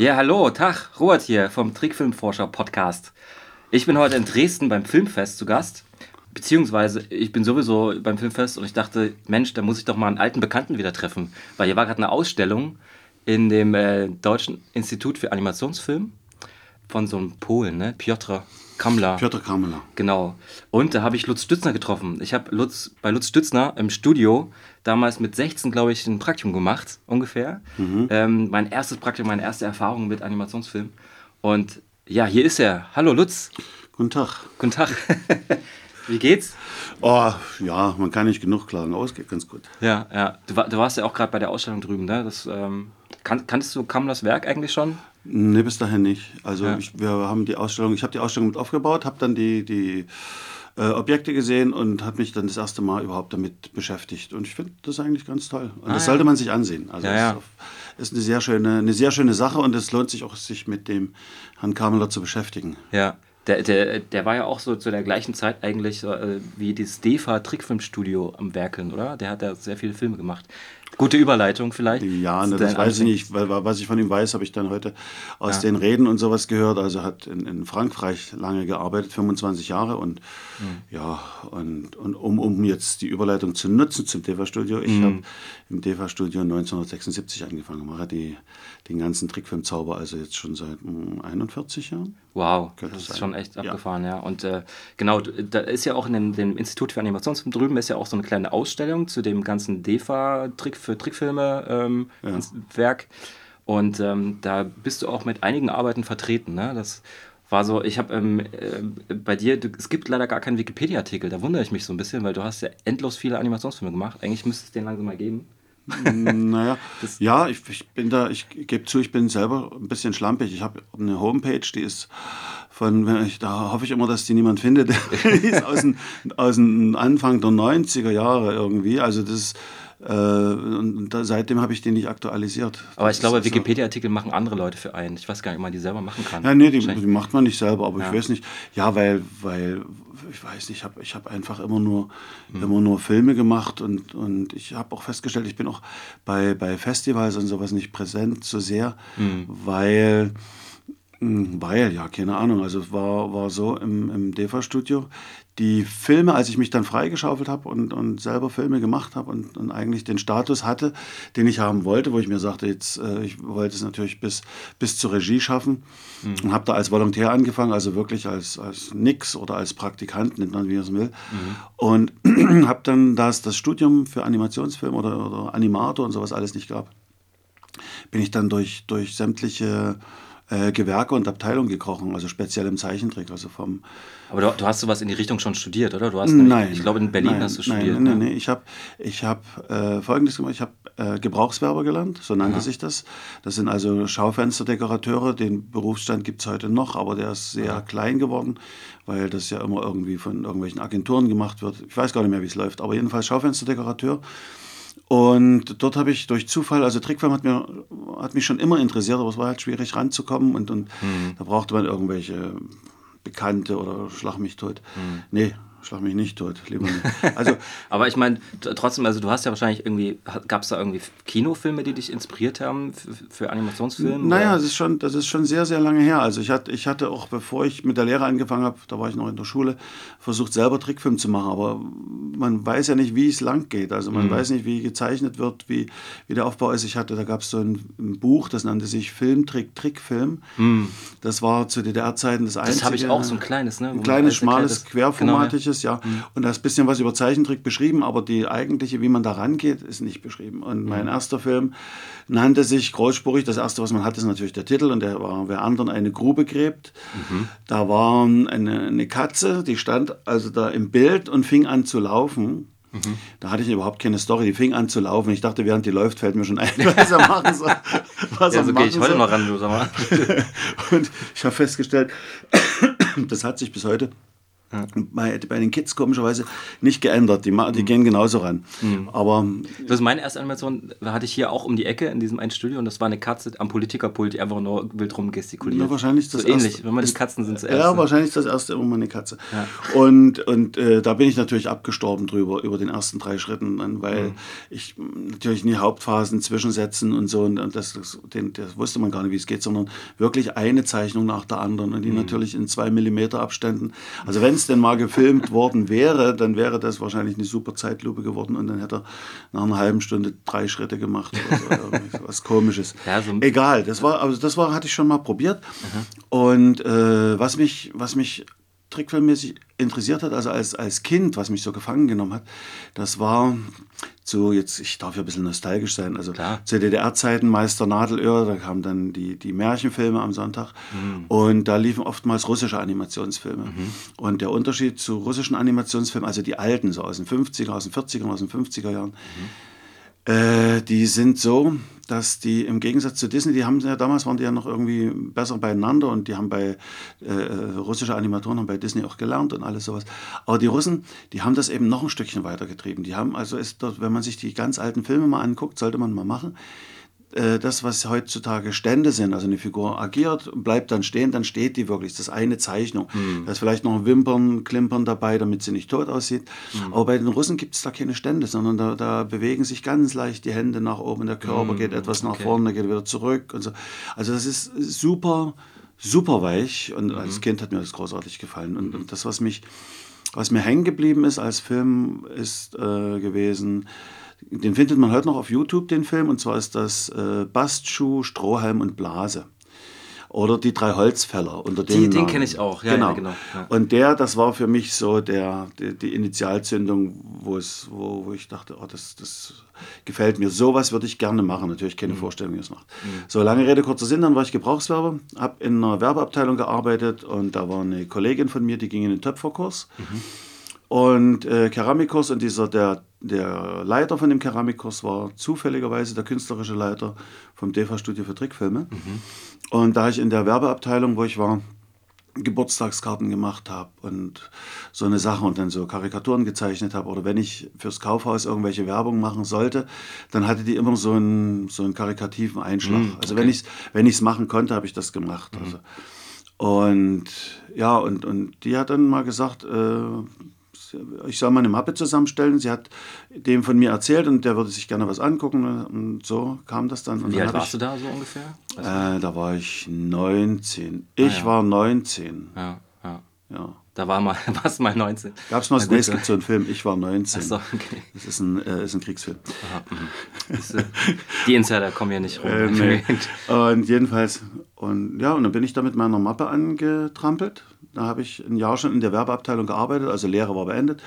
Ja, hallo, Tag, Robert hier vom Trickfilmforscher Podcast. Ich bin heute in Dresden beim Filmfest zu Gast. Beziehungsweise, ich bin sowieso beim Filmfest und ich dachte, Mensch, da muss ich doch mal einen alten Bekannten wieder treffen. Weil hier war gerade eine Ausstellung in dem äh, Deutschen Institut für Animationsfilm von so einem Polen, ne? Piotr Kamler. Piotr Kamler. Genau. Und da habe ich Lutz Stützner getroffen. Ich habe Lutz, bei Lutz Stützner im Studio damals mit 16, glaube ich, ein Praktikum gemacht, ungefähr. Mhm. Ähm, mein erstes Praktikum, meine erste Erfahrung mit Animationsfilm. Und ja, hier ist er. Hallo Lutz. Guten Tag. Guten Tag. Wie geht's? Oh, ja, man kann nicht genug klagen, aber es geht ganz gut. Ja, ja. Du, du warst ja auch gerade bei der Ausstellung drüben, ne? Das, ähm, kan kanntest du Kamlers Werk eigentlich schon? Nee, bis dahin nicht. Also ja. ich, wir haben die Ausstellung, ich habe die Ausstellung mit aufgebaut, habe dann die, die äh, Objekte gesehen und habe mich dann das erste Mal überhaupt damit beschäftigt. Und ich finde das eigentlich ganz toll. Und ah, das ja. sollte man sich ansehen. Also ja, ist, ist, eine sehr schöne, eine sehr schöne Sache und es lohnt sich auch, sich mit dem Herrn Kameler zu beschäftigen. Ja. Der, der, der war ja auch so zu der gleichen Zeit eigentlich äh, wie das DEFA Trickfilmstudio am Werkeln, oder? Der hat ja sehr viele Filme gemacht. Gute Überleitung vielleicht. Ja, ne, das weiß ich nicht, weil was ich von ihm weiß, habe ich dann heute aus ja. den Reden und sowas gehört. Also hat in, in Frankreich lange gearbeitet, 25 Jahre und mhm. ja, und, und um, um jetzt die Überleitung zu nutzen zum DEFA-Studio, ich mhm. habe im DEFA-Studio 1976 angefangen, mache die, den ganzen Trickfilmzauber, also jetzt schon seit 41 hm, Jahren. Wow, das ist schon echt abgefahren, ja. ja. Und äh, genau, da ist ja auch in dem, dem, Institut für Animationsfilm drüben ist ja auch so eine kleine Ausstellung zu dem ganzen DEFA-Trick für Trickfilme ähm, ja. Werk. Und ähm, da bist du auch mit einigen Arbeiten vertreten, ne? Das war so, ich habe ähm, äh, bei dir, du, es gibt leider gar keinen Wikipedia-Artikel, da wundere ich mich so ein bisschen, weil du hast ja endlos viele Animationsfilme gemacht. Eigentlich müsste es den langsam mal geben. Naja, ja, ich, ich, bin da, ich gebe zu, ich bin selber ein bisschen schlampig. Ich habe eine Homepage, die ist von, ich, da hoffe ich immer, dass die niemand findet, die ist aus, den, aus dem Anfang der 90er Jahre irgendwie. Also das ist und da, seitdem habe ich den nicht aktualisiert. Aber ich glaube, Wikipedia-Artikel machen andere Leute für einen. Ich weiß gar nicht, ob man die selber machen kann. Ja, nee, die, die macht man nicht selber, aber ja. ich weiß nicht. Ja, weil, weil ich weiß nicht, ich habe ich hab einfach immer nur, mhm. immer nur Filme gemacht und, und ich habe auch festgestellt, ich bin auch bei, bei Festivals und sowas nicht präsent so sehr, mhm. weil hm, weil, ja, keine Ahnung. Also es war, war so im, im DEFA-Studio. Die Filme, als ich mich dann freigeschaufelt habe und, und selber Filme gemacht habe und, und eigentlich den Status hatte, den ich haben wollte, wo ich mir sagte, jetzt, äh, ich wollte es natürlich bis, bis zur Regie schaffen mhm. und habe da als Volontär angefangen, also wirklich als, als Nix oder als Praktikant, nennt man wie es will. Mhm. Und habe dann, da es das Studium für Animationsfilm oder, oder Animator und sowas alles nicht gab, bin ich dann durch, durch sämtliche äh, Gewerke und Abteilungen gekrochen, also speziell im Zeichentrick, also vom. Aber du, du hast sowas in die Richtung schon studiert, oder? Du hast nämlich, nein. Ich glaube, in Berlin nein, hast du studiert. Nein, nein, ne? nein. Ich habe ich hab, äh, Folgendes gemacht. Ich habe äh, Gebrauchswerber gelernt, so nannte Aha. sich das. Das sind also Schaufensterdekorateure. Den Berufsstand gibt es heute noch, aber der ist sehr Aha. klein geworden, weil das ja immer irgendwie von irgendwelchen Agenturen gemacht wird. Ich weiß gar nicht mehr, wie es läuft, aber jedenfalls Schaufensterdekorateur. Und dort habe ich durch Zufall, also Trickfilm hat, mir, hat mich schon immer interessiert, aber es war halt schwierig ranzukommen und, und mhm. da brauchte man irgendwelche Bekannte oder Schlag mich tot. Mhm. Nee, Schlag mich nicht tot, lieber nicht. Also, aber ich meine, trotzdem, also du hast ja wahrscheinlich irgendwie, gab es da irgendwie Kinofilme, die dich inspiriert haben für, für Animationsfilme? Naja, das ist, schon, das ist schon sehr, sehr lange her. Also ich hatte, ich hatte auch, bevor ich mit der Lehre angefangen habe, da war ich noch in der Schule, versucht selber Trickfilm zu machen. Aber man weiß ja nicht, wie es lang geht. Also man mhm. weiß nicht, wie gezeichnet wird, wie, wie der Aufbau ist. Ich hatte, da gab es so ein, ein, Buch, das nannte sich Filmtrick, Trickfilm. Mhm. Das war zu DDR-Zeiten das einzige. Das habe ich auch, so ein kleines, ne? Ein kleines, schmales, querformatiges ist, ja. Mhm. Und da ist ein bisschen was über Zeichentrick beschrieben, aber die eigentliche, wie man da rangeht, ist nicht beschrieben. Und mein mhm. erster Film nannte sich großspurig, das erste, was man hat, ist natürlich der Titel und der war, wer anderen eine Grube gräbt. Mhm. Da war eine, eine Katze, die stand also da im Bild und fing an zu laufen. Mhm. Da hatte ich überhaupt keine Story. Die fing an zu laufen. Ich dachte, während die läuft, fällt mir schon ein, was er machen soll. Was ja, so gehe ich heute noch ran, du sag mal. und ich habe festgestellt, das hat sich bis heute Ja. Bei, bei, den Kids komischerweise nicht geändert. Die, die mhm. gehen genauso ran. Mhm. Aber. Das ist meine erste Animation, hatte ich hier auch um die Ecke in diesem einen Studio und das war eine Katze am Politikerpult, die einfach nur wild rum gestikuliert. Ja, wahrscheinlich das so ähnlich, erste, wenn man die Katzen sind zuerst. Ja, wahrscheinlich das erste immer meine Katze. Ja. Und, und äh, da bin ich natürlich abgestorben drüber, über den ersten drei Schritten, weil mhm. ich natürlich nie Hauptphasen zwischensetzen und so und das, das, den, das wusste man gar nicht, wie es geht, sondern wirklich eine Zeichnung nach der anderen und die mhm. natürlich in zwei Millimeter Abständen. Also wenn es denn mal gefilmt worden wäre, dann wäre das wahrscheinlich eine super Zeitlupe geworden und dann hätte er nach einer halben Stunde drei Schritte gemacht oder so, was komisches. Ja, so Egal, das war, also das war, hatte ich schon mal probiert. Mhm. Und äh, was mich, was mich trickfilmmäßig interessiert hat, also als, als Kind, was mich so gefangen genommen hat, das war so jetzt, ich darf ja ein bisschen nostalgisch sein, also Klar. zu DDR-Zeiten Meister Nadelöhr, da kamen dann die, die Märchenfilme am Sonntag mhm. und da liefen oftmals russische Animationsfilme. Mhm. Und der Unterschied zu russischen Animationsfilmen, also die alten, so aus den 50er, aus den 40er, aus den 50er Jahren, mhm äh, die sind so, dass die im Gegensatz zu Disney, die haben ja damals waren die ja noch irgendwie besser beieinander und die haben bei äh, russische Animatoren haben bei Disney auch gelernt und alles sowas. Aber die Russen, die haben das eben noch ein Stückchen weitergetrieben. Die haben also dort, wenn man sich die ganz alten Filme mal anguckt, sollte man mal machen äh, das, was heutzutage Stände sind, also eine Figur agiert, bleibt dann stehen, dann steht die wirklich. Das ist eine Zeichnung. Mhm. Da ist vielleicht noch ein Wimpern, Klimpern dabei, damit sie nicht tot aussieht. Mhm. Aber bei den Russen gibt es da keine Stände, sondern da, da, bewegen sich ganz leicht die Hände nach oben, der Körper mhm. geht etwas nach okay. vorne, geht wieder zurück und so. Also das ist super, super weich und als mhm. Kind hat mir das großartig gefallen. Und, und das, was mich, was mir hängen geblieben ist als Film, ist äh, gewesen, den findet man heute noch auf YouTube, den Film, und zwar ist das äh, Bastschuh, Strohhalm und Blase. Oder die drei Holzfäller unter dem die, Den kenne ich auch, ja, genau. Ja, genau ja. Und der, das war für mich so der, die, die Initialzündung, wo, es, wo, wo ich dachte, oh, das, das gefällt mir. Sowas würde ich gerne machen. Natürlich keine mhm. Vorstellung, wie es macht. Mhm. So, lange Rede, kurzer Sinn, dann war ich Gebrauchswerber, habe in einer Werbeabteilung gearbeitet und da war eine Kollegin von mir, die ging in den Töpferkurs. Mhm. Und äh, Keramikkurs und dieser, der, der Leiter von dem Keramikkurs war zufälligerweise der künstlerische Leiter vom DEFA-Studio für Trickfilme. Mhm. Und da ich in der Werbeabteilung, wo ich war, Geburtstagskarten gemacht habe und so eine Sache und dann so Karikaturen gezeichnet habe oder wenn ich fürs Kaufhaus irgendwelche Werbung machen sollte, dann hatte die immer so einen, so einen karikativen Einschlag. Mhm, okay. Also wenn ich es wenn machen konnte, habe ich das gemacht. Mhm. Also. Und ja, und, und die hat dann mal gesagt, äh, ich soll mal eine Mappe zusammenstellen. Sie hat dem von mir erzählt und der würde sich gerne was angucken. Und so kam das dann. Und Wie dann alt warst ich, du da so ungefähr? Äh, da war ich 19. Ich ah, ja. war 19. Ja, ja. ja. Da war mal, was mal 19. Gab es mal, nee, es gibt so einen Film, ich war 19. Ach so, okay. Das ist ein, äh, ist ein Kriegsfilm. Ist, äh, die Insider kommen ja nicht rum. Äh, nee. Und jedenfalls, und ja, und dann bin ich da mit meiner Mappe angetrampelt da habe ich ein Jahr schon in der Werbeabteilung gearbeitet, also Lehre war beendet.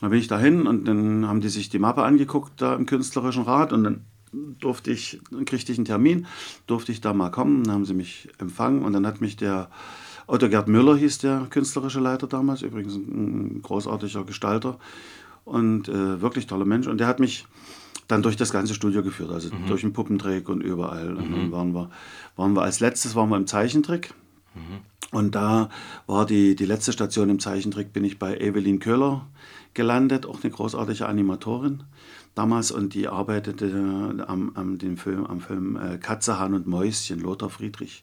Dann bin ich dahin und dann haben die sich die Mappe angeguckt da im künstlerischen Rat und dann durfte ich, dann kriegte ich einen Termin, durfte ich da mal kommen, dann haben sie mich empfangen und dann hat mich der Otto Gerd Müller hieß der künstlerische Leiter damals, übrigens ein großartiger Gestalter und äh, wirklich toller Mensch und der hat mich dann durch das ganze Studio geführt, also mhm. durch den Puppentrick und überall. Und dann mhm. waren wir, waren wir als letztes waren wir im Zeichentrick. Mhm. Und da war die, die letzte Station im Zeichentrick, bin ich bei Evelyn Köhler gelandet, auch eine großartige Animatorin damals und die arbeitete am, am, dem Film, am Film äh, Katze, Hahn und Mäuschen, Lothar Friedrich,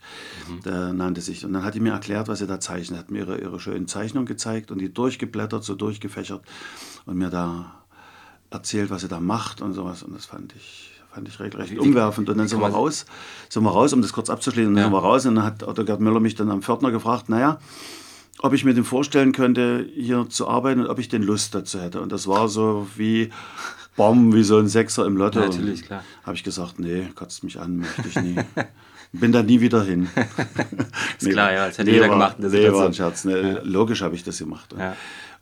mhm. der nannte sich. Und dann hat die mir erklärt, was sie da zeichnet, hat mir ihre, ihre schönen Zeichnungen gezeigt und die durchgeblättert, so durchgefächert und mir da erzählt, was sie da macht und sowas und das fand ich fand ich recht, recht umwerfend. Und dann sind wir raus, sind wir raus, um das kurz abzuschließen, dann ja. sind wir raus und dann hat Otto Gerd Müller mich dann am Pförtner gefragt, naja, ob ich mir den vorstellen könnte, hier zu arbeiten und ob ich denn Lust dazu hätte. Und das war so wie Bom, wie so ein Sechser im Lotto. Natürlich, klar. Habe ich gesagt, nee, kotzt mich an, möchte ich nie. Bin da nie wieder hin. ist nee, klar, ja, das hätte nee, jeder war, gemacht. Nee, war ein Scherz. Ne? Ja. Logisch habe ich das gemacht. Ja.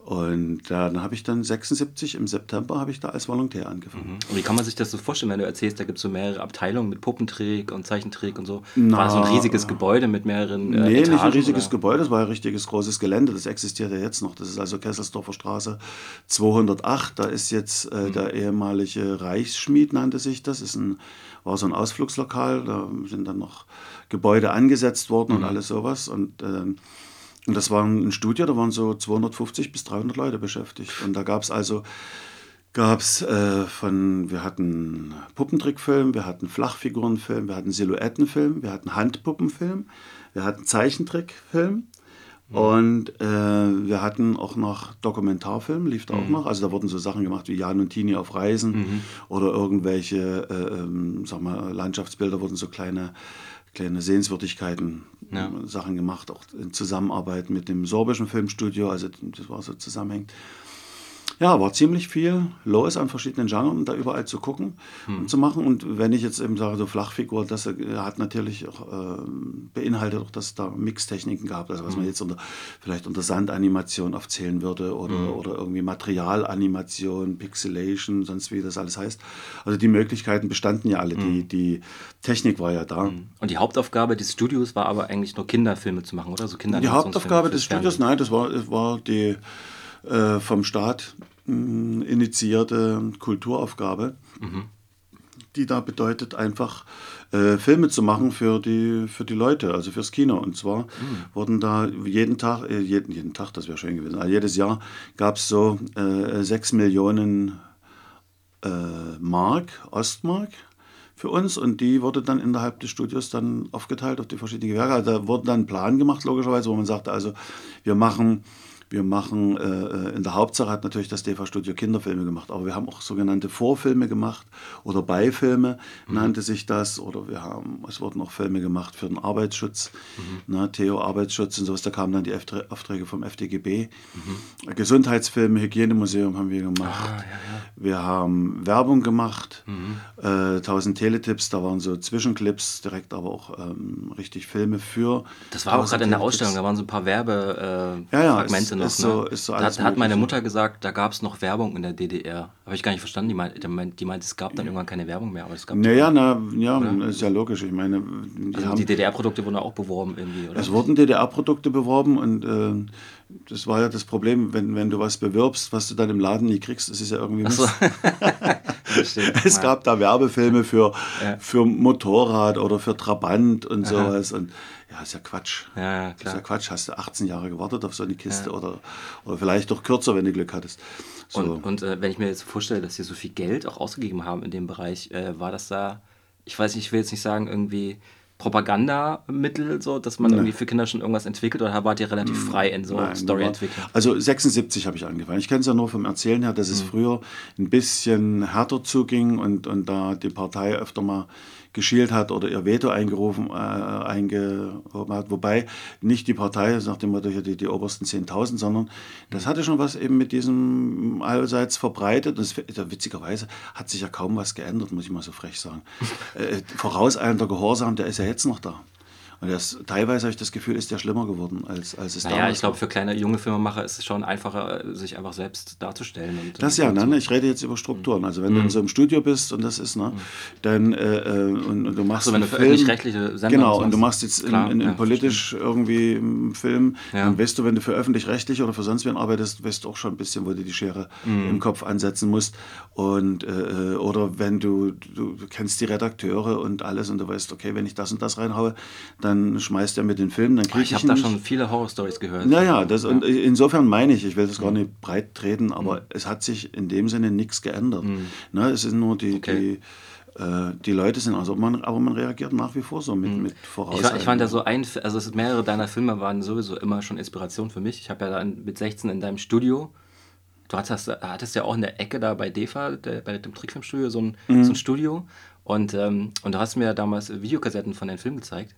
Und dann habe ich dann 76 im September habe ich da als Volontär angefangen. Mhm. Und wie kann man sich das so vorstellen, wenn du erzählst, da gibt es so mehrere Abteilungen mit Puppentrick und Zeichentrick und so? Na, war so ein riesiges Gebäude mit mehreren äh, Nee, Etagen, nicht ein riesiges oder? Gebäude, das war ein richtiges großes Gelände, das existiert ja jetzt noch. Das ist also Kesselsdorfer Straße 208, da ist jetzt äh, mhm. der ehemalige Reichsschmied, nannte sich das, ist ein, war so ein Ausflugslokal, da sind dann noch Gebäude angesetzt worden mhm. und alles sowas und äh, Und das war ein Studio, da waren so 250 bis 300 Leute beschäftigt. Und da gab es also gab es äh, von, wir hatten Puppentrickfilm, wir hatten Flachfigurenfilm, wir hatten Silhouettenfilm, wir hatten Handpuppenfilm, wir hatten Zeichentrickfilm mhm. und äh, wir hatten auch noch Dokumentarfilm, lief da mhm. auch noch. Also da wurden so Sachen gemacht wie Jan und Tini auf Reisen mhm. oder irgendwelche, äh, ähm, sag mal, Landschaftsbilder wurden so kleine kleine Sehenswürdigkeiten, ja. Sachen gemacht, auch in Zusammenarbeit mit dem sorbischen Filmstudio, also das war so zusammenhängend ja, war ziemlich viel los an verschiedenen Genren, da überall zu gucken hm. und zu machen. Und wenn ich jetzt eben sage, so Flachfigur, das äh, hat natürlich auch äh, beinhaltet auch, dass es da Mixtechniken gab, also was hm. man jetzt unter, vielleicht unter Sandanimation aufzählen würde oder, hm. oder irgendwie Materialanimation, Pixelation, sonst wie das alles heißt. Also die Möglichkeiten bestanden ja alle, die, hm. die Technik war ja da. Hm. Und die Hauptaufgabe des Studios war aber eigentlich nur Kinderfilme zu machen, oder? So die Hauptaufgabe des Studios, nein, das war, das war die äh, vom Staat mh, initiierte Kulturaufgabe, mhm. die da bedeutet, einfach äh, Filme zu machen für die, für die Leute, also fürs Kino. Und zwar mhm. wurden da jeden Tag, äh, jeden, jeden Tag, das wäre schön gewesen, also jedes Jahr gab es so äh, sechs Millionen äh, Mark, Ostmark für uns und die wurde dann innerhalb des Studios dann aufgeteilt auf die verschiedenen Gewerke. Also da wurde dann ein Plan gemacht, logischerweise, wo man sagte, also wir machen wir machen, äh, äh in der Hauptsache hat natürlich das DEFA-Studio Kinderfilme gemacht, aber wir haben auch sogenannte Vorfilme gemacht oder Beifilme mhm. nannte sich das. Oder wir haben, es wurden auch Filme gemacht für den Arbeitsschutz, mhm. ne, Theo Arbeitsschutz und sowas. Da kamen dann die Aufträge vom FDGB. Mhm. Gesundheitsfilme, Hygienemuseum haben wir gemacht. Ah, ja, ja. Wir haben Werbung gemacht, mhm. äh, 1000 Teletipps, da waren so Zwischenclips, direkt aber auch ähm, richtig Filme für. Das war auch gerade in der Ausstellung, da waren so ein paar Werbefragmente äh, ja, ja, noch. Ist so, ne? ist so da hat, meine Mutter gesagt, da gab es noch Werbung in der DDR. Habe ich gar nicht verstanden. Die meinte, die meint, es gab dann irgendwann keine Werbung mehr. Aber es gab naja, na, ja, oder? ist ja logisch. Ich meine, die, also die DDR-Produkte wurden auch beworben irgendwie, oder? Es wurden DDR-Produkte beworben und äh, das war ja das Problem, wenn, wenn du was bewirbst, was du dann im Laden nie kriegst, das ist ja irgendwie so. es gab da Werbefilme für, ja. für Motorrad oder für Trabant und Aha. sowas. Und ja, ist ja Quatsch. Ja, ja, klar. Ist ja Quatsch. Hast du 18 Jahre gewartet auf so eine Kiste ja. oder, oder vielleicht doch kürzer, wenn du Glück hattest. So. Und, und äh, wenn ich mir jetzt vorstelle, dass sie so viel Geld auch ausgegeben haben in dem Bereich, äh, war das da, ich weiß nicht, ich will jetzt nicht sagen, irgendwie Propagandamittel, so, dass man Nein. irgendwie für Kinder schon irgendwas entwickelt oder wart ihr relativ hm. frei in so Storyentwicklung? Also 76 habe ich angefangen. Ich kenne es ja nur vom Erzählen her, dass es mhm. früher ein bisschen härter zuging und, und da die Partei öfter mal geschielt hat oder ihr Veto eingerufen, äh, eingehoben hat. Wobei nicht die Partei, nach dem Motto die, die obersten 10.000, sondern das hatte schon was eben mit diesem allseits verbreitet. Und das, witzigerweise hat sich ja kaum was geändert, muss ich mal so frech sagen. äh, vorauseilender Gehorsam, der ist ja jetzt noch da. Und das, teilweise habe ich das Gefühl, ist der schlimmer geworden, als, als es naja, damals ich glaube, für kleine junge Filmemacher ist es schon einfacher, sich einfach selbst darzustellen. Und, das ja, ne, ich rede jetzt über Strukturen. Also wenn mhm. du in so einem Studio bist und das ist, ne, mhm. dann äh, äh, und, und, du machst so, wenn du für öffentlich-rechtliche Sender Genau, und du machst jetzt Klar, in, in, in ja, politisch verstehe. irgendwie einen Film, ja. dann weißt du, wenn du für öffentlich-rechtlich oder für sonst wen arbeitest, weißt du auch schon ein bisschen, wo du die Schere mhm. im Kopf ansetzen musst. Und, äh, äh, oder wenn du, du, du kennst die Redakteure und alles und du weißt, okay, wenn ich das und das reinhaue, dann schmeißt er mit den Filmen, dann kriege ich Ich habe da schon viele Horror-Stories gehört. Naja, das, ja. und insofern meine ich, ich will das gar mhm. nicht breit treten, aber mhm. es hat sich in dem Sinne nichts geändert. Mhm. Ne, es sind nur die, okay. die äh, die Leute sind, also man, aber man reagiert nach wie vor so mit, mhm. mit Ich, ich fand ja so ein, also mehrere deiner Filme waren sowieso immer schon Inspiration für mich. Ich habe ja dann mit 16 in deinem Studio, du hattest, hattest ja auch in der Ecke da bei DEFA, der, bei dem Trickfilmstudio, so ein, mhm. so ein Studio. Und, ähm, und du hast mir damals Videokassetten von deinen Filmen gezeigt.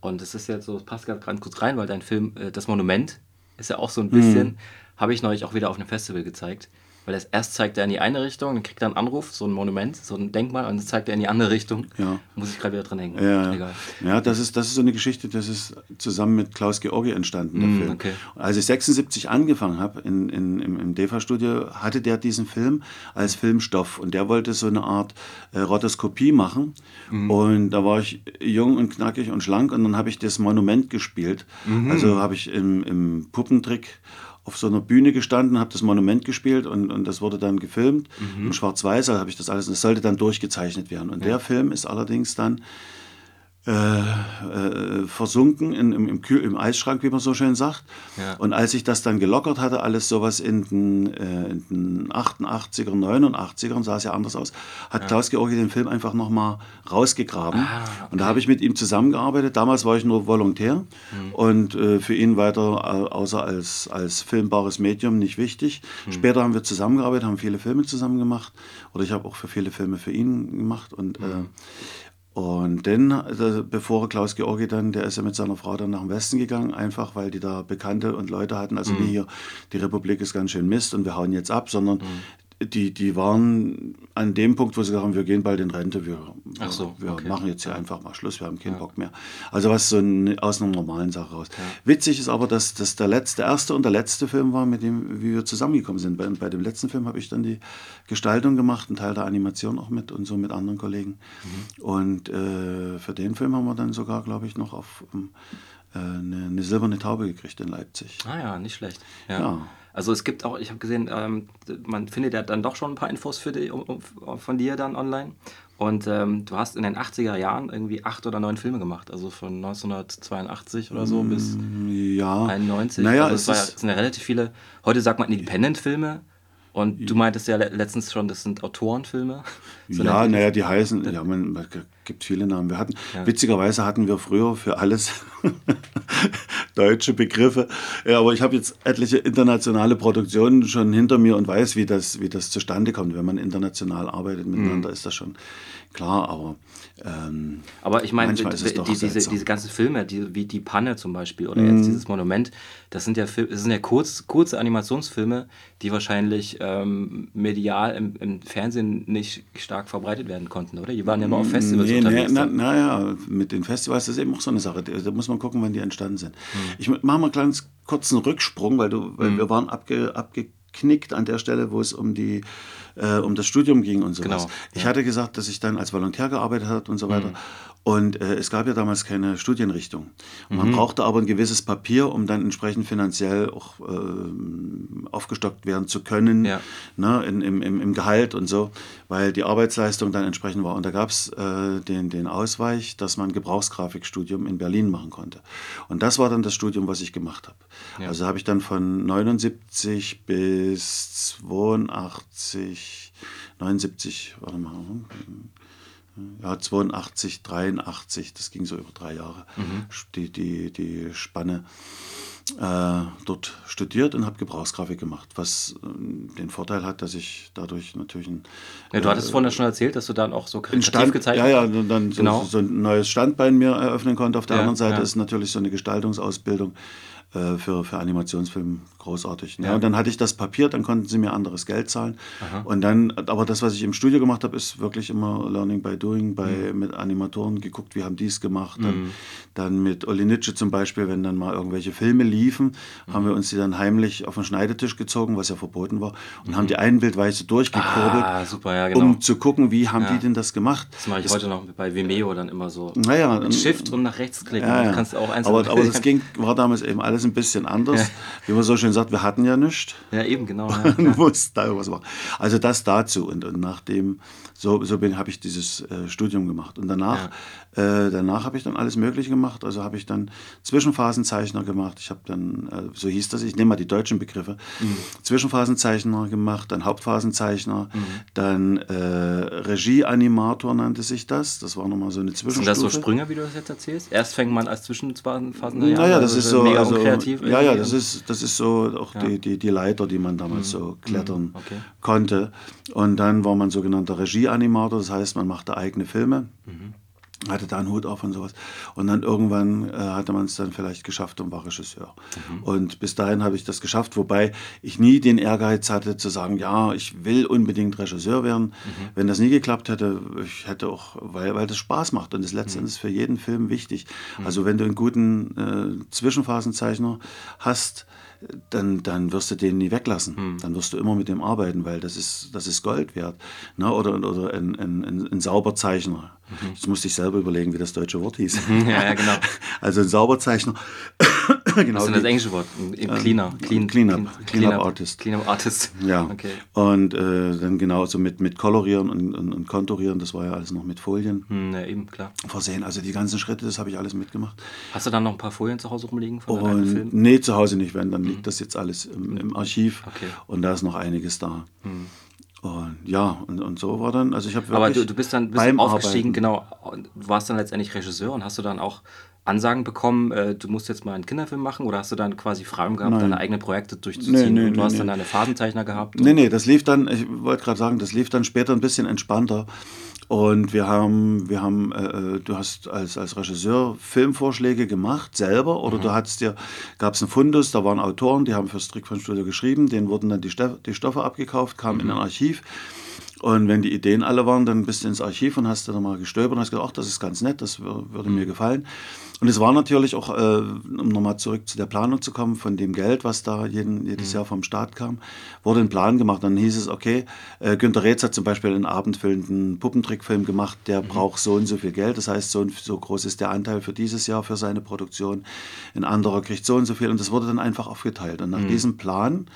Und es ist jetzt so, es passt gerade ganz kurz rein, weil dein Film, äh, das Monument, ist ja auch so ein bisschen, mhm. habe ich neulich auch wieder auf einem Festival gezeigt. Weil das erst zeigt er in die eine Richtung, dann kriegt er einen Anruf, so ein Monument, so ein Denkmal, und dann zeigt er in die andere Richtung. Ja. Muss ich gerade wieder dran hängen. Ja, Egal. ja das, ist, das ist so eine Geschichte, das ist zusammen mit Klaus Georgi entstanden, der mm, Film. Okay. Als ich 76 angefangen habe in, in, im, im DEFA-Studio, hatte der diesen Film als Filmstoff und der wollte so eine Art äh, Rotoskopie machen. Mm. Und da war ich jung und knackig und schlank und dann habe ich das Monument gespielt. Mm Also habe ich im, im Puppentrick auf so einer Bühne gestanden, habe das Monument gespielt und, und das wurde dann gefilmt. Mhm. Im Schwarz-Weiß habe ich das alles und es sollte dann durchgezeichnet werden. Und ja. der Film ist allerdings dann äh, äh, versunken in, im, im, Kühl, im Eisschrank, wie man so schön sagt. Ja. Und als ich das dann gelockert hatte, alles sowas in den, äh, in den 88er, 89ern, sah es ja anders aus, hat ja. Klaus Georgi den Film einfach nochmal rausgegraben. Ah, okay. Und da habe ich mit ihm zusammengearbeitet. Damals war ich nur Volontär mhm. und äh, für ihn weiter, äh, außer als, als filmbares Medium, nicht wichtig. Mhm. Später haben wir zusammengearbeitet, haben viele Filme zusammen gemacht. Oder ich habe auch für viele Filme für ihn gemacht. Und mhm. Und dann, also bevor Klaus Georgi dann, der ist ja mit seiner Frau dann nach dem Westen gegangen, einfach weil die da Bekannte und Leute hatten. Also mhm. nicht hier, die Republik ist ganz schön Mist und wir hauen jetzt ab, sondern mhm die, die waren an dem Punkt, wo sie gesagt haben, wir gehen bald in Rente, wir, so, wir okay. machen jetzt hier einfach mal Schluss, wir haben keinen ja. Bock mehr. Also was so ein, aus einer normalen Sache raus. Ja. Witzig ist aber, dass das der letzte, erste und der letzte Film war, mit dem wie wir zusammengekommen sind. Bei, bei dem letzten Film habe ich dann die Gestaltung gemacht, einen Teil der Animation auch mit und so mit anderen Kollegen. Mhm. Und äh, für den Film haben wir dann sogar, glaube ich, noch auf um, äh, eine, eine, silberne Taube gekriegt in Leipzig. Ah ja, nicht schlecht. ja. ja. Also es gibt auch, ich habe gesehen, ähm, man findet ja dann doch schon ein paar Infos für die, um, um, von dir dann online. Und ähm, du hast in den 80er Jahren irgendwie acht oder neun Filme gemacht, also von 1982 oder so bis mm, ja. 91. Naja, also es, war, es sind ja relativ viele, heute sagt man Independent-Filme. Und du meintest ja letztens schon, das sind Autorenfilme. So ja, naja, die heißen, ja, man, man gibt viele Namen. Wir hatten, ja. witzigerweise hatten wir früher für alles deutsche Begriffe. Ja, aber ich habe jetzt etliche internationale Produktionen schon hinter mir und weiß, wie das, wie das zustande kommt. Wenn man international arbeitet miteinander, mhm. ist das schon klar, aber. Ähm, aber ich meine, die, diese, diese ganzen Filme, die, wie Die Panne zum Beispiel oder mhm. jetzt dieses Monument, das sind ja, das sind ja kurz, kurze Animationsfilme, die wahrscheinlich ähm, medial im, im, Fernsehen nicht stark verbreitet werden konnten, oder? Die waren ja immer auf Festivals nee, unterwegs. Naja, na, mit den Festivals ist eben auch so eine Sache. Da muss man gucken, wann die entstanden sind. Mhm. Ich mache mal einen kleinen kurzen Rücksprung, weil, du, weil mhm. wir waren abge, abgeknickt an der Stelle, wo es um die äh, um das Studium ging und sowas. Genau, ich hatte gesagt, dass ich dann als Volontär gearbeitet habe und so weiter. Mhm. Und äh, es gab ja damals keine Studienrichtung. Man mhm. brauchte aber ein gewisses Papier, um dann entsprechend finanziell auch äh, aufgestockt werden zu können, ja. ne, in, im, im, im, Gehalt und so, weil die Arbeitsleistung dann entsprechend war. Und da gab es äh, den, den Ausweich, dass man Gebrauchsgrafikstudium in Berlin machen konnte. Und das war dann das Studium, was ich gemacht habe. Ja. Also habe ich dann von 79 bis 82, 79, warte mal, ja, 82, 83, das ging so über drei Jahre, mhm. die, die, die Spanne äh, dort studiert und habe Gebrauchsgrafik gemacht, was äh, den Vorteil hat, dass ich dadurch natürlich ein. Ja, du hattest äh, vorhin schon erzählt, dass du dann auch so Stand, gezeichnet hast. Ja, ja, dann genau. so, so, ein neues Standbein mir eröffnen konnte. Auf der ja, anderen Seite ja. ist natürlich so eine Gestaltungsausbildung äh, für, für Animationsfilm großartig. Ja. und dann hatte ich das Papier, dann konnten sie mir anderes Geld zahlen. Aha. Und dann, aber das, was ich im Studio gemacht habe, ist wirklich immer Learning by Doing, bei, mhm. mit Animatoren geguckt, wie haben die es gemacht. Dann, mhm. dann mit Olli Nitsche zum Beispiel, wenn dann mal irgendwelche Filme liefen, mhm. haben wir uns die dann heimlich auf den Schneidetisch gezogen, was ja verboten war, und haben mhm. die einbildweise durchgekurbelt, ah, super, ja, genau. um zu gucken, wie haben ja. die denn das gemacht. Das mache ich das, heute noch bei Vimeo dann immer so. Naja, mit Shift und nach rechts klicken. Ja, ja. Kannst auch aber, aber das ging, war damals eben alles ein bisschen anders. Wie man so schön sagt, wir hatten ja nichts. Ja, eben, genau. Ja, ja. muss da irgendwas machen. Also das dazu. Und, und nachdem, so, so habe ich dieses äh, Studium gemacht. Und danach, ja. äh, danach habe ich dann alles Mögliche gemacht. Also habe ich dann Zwischenphasenzeichner gemacht. Ich habe dann, äh, so hieß das, ich nehme mal die deutschen Begriffe, mhm. Zwischenphasenzeichner gemacht, dann Hauptphasenzeichner, mhm. dann äh, Regieanimator nannte sich das. Das war nochmal so eine Zwischenstufe. Sind das so Sprünge, wie du das jetzt erzählst? Erst fängt man als Zwischenphasenzeichner an. Naja, das also ist so, mega also, unkreativ. Ja, ja, das ist, das ist so auch die, die, die Leiter, die man damals mhm. so klettern mhm. okay. konnte. Und dann war man sogenannter Regieanimator, das heißt, man machte eigene Filme. Mhm hatte da einen Hut auf und sowas. Und dann irgendwann äh, hatte man es dann vielleicht geschafft und war Regisseur. Mhm. Und bis dahin habe ich das geschafft, wobei ich nie den Ehrgeiz hatte zu sagen, ja, ich will unbedingt Regisseur werden. Mhm. Wenn das nie geklappt hätte, ich hätte auch, weil, weil das Spaß macht und das letztendlich mhm. ist für jeden Film wichtig. Mhm. Also wenn du einen guten äh, Zwischenphasenzeichner hast, dann, dann wirst du den nie weglassen. Hm. Dann wirst du immer mit dem arbeiten, weil das ist, das ist Gold wert. Ne? Oder, oder ein, ein, ein Sauberzeichner. Mhm. Jetzt musste ich selber überlegen, wie das deutsche Wort hieß. Mhm, ja, ja, genau. Also ein Sauberzeichner genau. Das ist das englische Wort. Ähm, cleaner. Clean, Cleanup. Clean, Cleanup Artist. Cleanup Artist. Ja. Okay. Und äh, dann genauso mit, mit Kolorieren und, und, und, Konturieren, das war ja alles noch mit Folien. Hm, ja, eben, klar. Versehen. Also die ganzen Schritte, das habe ich alles mitgemacht. Hast du dann noch ein paar Folien zu Hause rumliegen von deinem Film? Nee, zu Hause nicht, wenn, dann liegt hm. das jetzt alles im, im Archiv. Okay. Und da ist noch einiges da. Hm. Und ja, und, und so war dann, also ich habe Aber du, du bist dann bist aufgestiegen, Arbeiten. genau, du warst dann letztendlich Regisseur und hast du dann auch Ansagen bekommen, äh, du musst jetzt mal einen Kinderfilm machen oder hast du dann quasi Freiraum gehabt, Nein. deine eigenen Projekte durchzuziehen nee, nee, und du nee, hast dann deine Phasenzeichner gehabt? Nee, nee, das lief dann, ich wollte gerade sagen, das lief dann später ein bisschen entspannter. Und wir haben, wir haben, äh, äh, du hast als, als Regisseur Filmvorschläge gemacht, selber, oder mhm. du hattest dir, gab es einen Fundus, da waren Autoren, die haben fürs Trickfilmstudio geschrieben, denen wurden dann die, Stoff, die Stoffe abgekauft, kamen mhm. in ein Archiv. Und wenn die Ideen alle waren, dann bist du ins Archiv und hast dann mal gestöbert und hast gesagt, ach, das ist ganz nett, das würde mhm. mir gefallen. Und es war natürlich auch, äh, um nochmal zurück zu der Planung zu kommen, von dem Geld, was da jeden, jedes mhm. Jahr vom Staat kam, wurde ein Plan gemacht. Dann hieß es, okay, äh, Günter Reetz hat zum Beispiel einen abendfüllenden Puppentrickfilm gemacht, der mhm. braucht so und so viel Geld. Das heißt, so, so groß ist der Anteil für dieses Jahr für seine Produktion. Ein anderer kriegt so und so viel. Und das wurde dann einfach aufgeteilt. Und nach mhm. diesem Plan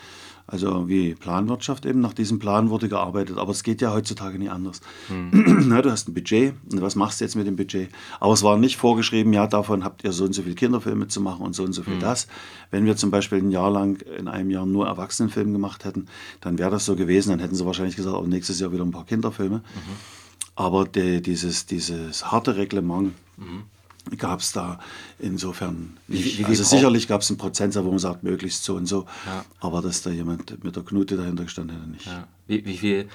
also wie Planwirtschaft eben, nach diesem Plan wurde gearbeitet. Aber es geht ja heutzutage nicht anders. Hm. Na, du hast ein Budget und was machst du jetzt mit dem Budget? Aber es war nicht vorgeschrieben, ja, davon habt ihr so und so viele Kinderfilme zu machen und so und so viel hm. das. Wenn wir zum Beispiel ein Jahr lang in einem Jahr nur Erwachsenenfilme gemacht hätten, dann wäre das so gewesen. Dann hätten sie wahrscheinlich gesagt, auch nächstes Jahr wieder ein paar Kinderfilme. Mhm. Aber die, dieses, dieses harte Reglement, mhm gab es da insofern nicht. Wie, wie, also sicherlich gab es einen Prozentsatz, wo man sagt, möglichst so und so, ja. aber dass da jemand mit der Knute dahinter gestanden hätte, nicht. Ja. Wie, wie, viel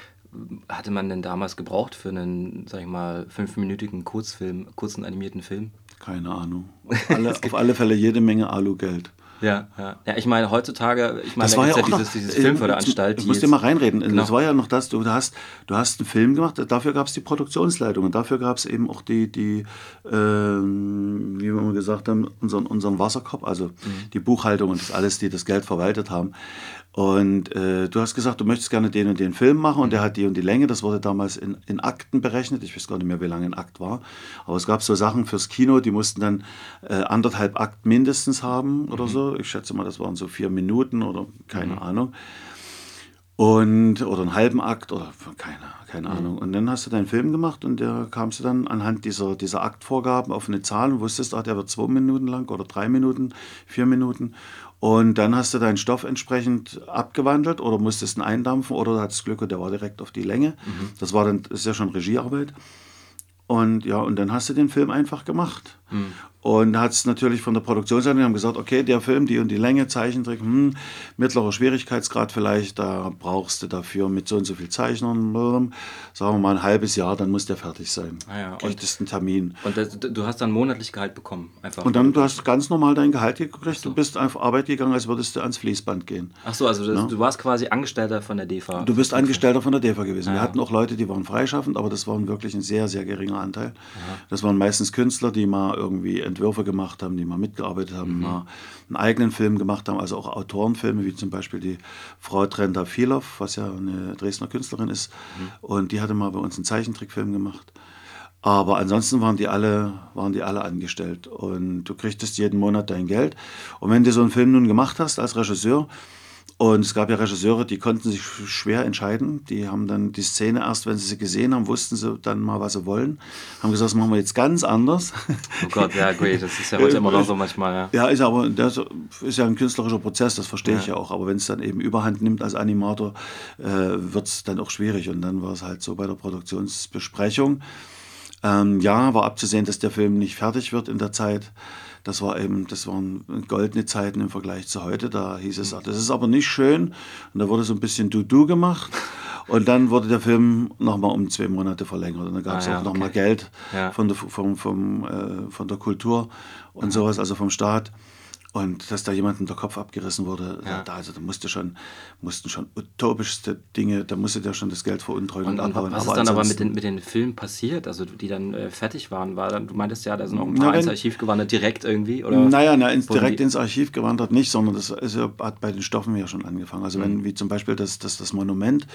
hatte man denn damals gebraucht für einen, sag ich mal, fünfminütigen Kurzfilm, kurzen animierten Film? Keine Ahnung. Auf alle, auf alle Fälle jede Menge Alugeld. Ja, ja. ja, ich meine, heutzutage, ich meine, das war ja, ja auch dieses, dieses Filmförderanstalt. Ich muss dir mal reinreden. Genau. Das war ja noch das, du hast, du hast einen Film gemacht, dafür gab es die Produktionsleitung und dafür gab es eben auch die, die äh, wie wir mal gesagt haben, unseren, unseren Wasserkopf, also mhm. die Buchhaltung und das alles, die das Geld verwaltet haben. Und äh, du hast gesagt, du möchtest gerne den und den Film machen und der hat die und die Länge. Das wurde damals in, in Akten berechnet. Ich weiß gar nicht mehr, wie lange ein Akt war. Aber es gab so Sachen fürs Kino, die mussten dann äh, anderthalb Akt mindestens haben oder mhm. so. Ich schätze mal, das waren so vier Minuten oder keine mhm. Ahnung. Und, oder einen halben Akt oder keine, keine mhm. Ahnung. Und dann hast du deinen Film gemacht und da kamst du dann anhand dieser, dieser Aktvorgaben auf eine Zahl und wusstest, ach, der wird zwei Minuten lang oder drei Minuten, vier Minuten. Und dann hast du deinen Stoff entsprechend abgewandelt oder musstest ihn eindampfen oder du hattest Glück und der war direkt auf die Länge. Mhm. Das war dann, das ist ja schon Regiearbeit. Und ja, und dann hast du den Film einfach gemacht. Mhm. Und hat es natürlich von der Produktionsseite haben gesagt, okay, der Film, die und die Länge, Zeichentrick, hm, mittlerer Schwierigkeitsgrad vielleicht, da brauchst du dafür mit so und so viel Zeichnern, sagen wir mal ein halbes Jahr, dann muss der fertig sein. Ah ja, Kriegst einen Termin. Und das, du hast dann monatlich Gehalt bekommen, einfach. Und dann du hast ganz normal dein Gehalt gekriegt, so. du bist einfach Arbeit gegangen, als würdest du ans Fließband gehen. Ach so, also das, ja? du warst quasi Angestellter von der DEFA. Du bist Angestellter von der DEFA gewesen. Ah, Wir hatten auch Leute, die waren freischaffend, aber das war wirklich ein sehr, sehr geringer Anteil. Aha. Das waren meistens Künstler, die mal irgendwie Entwürfe gemacht haben, die mal mitgearbeitet haben, mhm. mal einen eigenen Film gemacht haben, also auch Autorenfilme, wie zum Beispiel die Frau Trenda Vielhoff, was ja eine Dresdner Künstlerin ist. Mhm. Und die hatte mal bei uns einen Zeichentrickfilm gemacht. Aber ansonsten waren die alle, waren die alle angestellt. Und du kriegtest jeden Monat dein Geld. Und wenn du so einen Film nun gemacht hast als Regisseur, und es gab ja Regisseure, die konnten sich schwer entscheiden. Die haben dann die Szene erst, wenn sie sie gesehen haben, wussten sie dann mal, was sie wollen. Haben gesagt, das machen wir jetzt ganz anders. Oh Gott, ja, gut, das ist ja heute immer noch so manchmal. Ja, ja ist aber das ist ja ein künstlerischer Prozess, das verstehe ja. ich ja auch. Aber wenn es dann eben Überhand nimmt als Animator, äh, wird es dann auch schwierig. Und dann war es halt so bei der Produktionsbesprechung. Ähm, ja, war abzusehen, dass der Film nicht fertig wird in der Zeit. Das war eben, das waren goldene Zeiten im Vergleich zu heute. Da hieß es, das ist aber nicht schön. Und da wurde so ein bisschen Du-Du gemacht. Und dann wurde der Film nochmal um zwei Monate verlängert. Und dann gab es ah, ja, auch okay. nochmal Geld ja. von, der, vom, vom, äh, von der Kultur und mhm. sowas, also vom Staat. Und dass da jemandem der Kopf abgerissen wurde, ja. da, also da musste schon, mussten schon utopischste Dinge, da musste der schon das Geld veruntreuen und, und abhauen. Was aber ist dann aber mit den, mit den Filmen passiert, also die dann äh, fertig waren? War dann, du meintest ja, da sind auch ein paar na, ins Archiv gewandert, direkt irgendwie? Oder naja, na, ins, direkt ins Archiv gewandert nicht, sondern das ist, hat bei den Stoffen ja schon angefangen. Also mhm. wenn, wie zum Beispiel das, das, das Monument,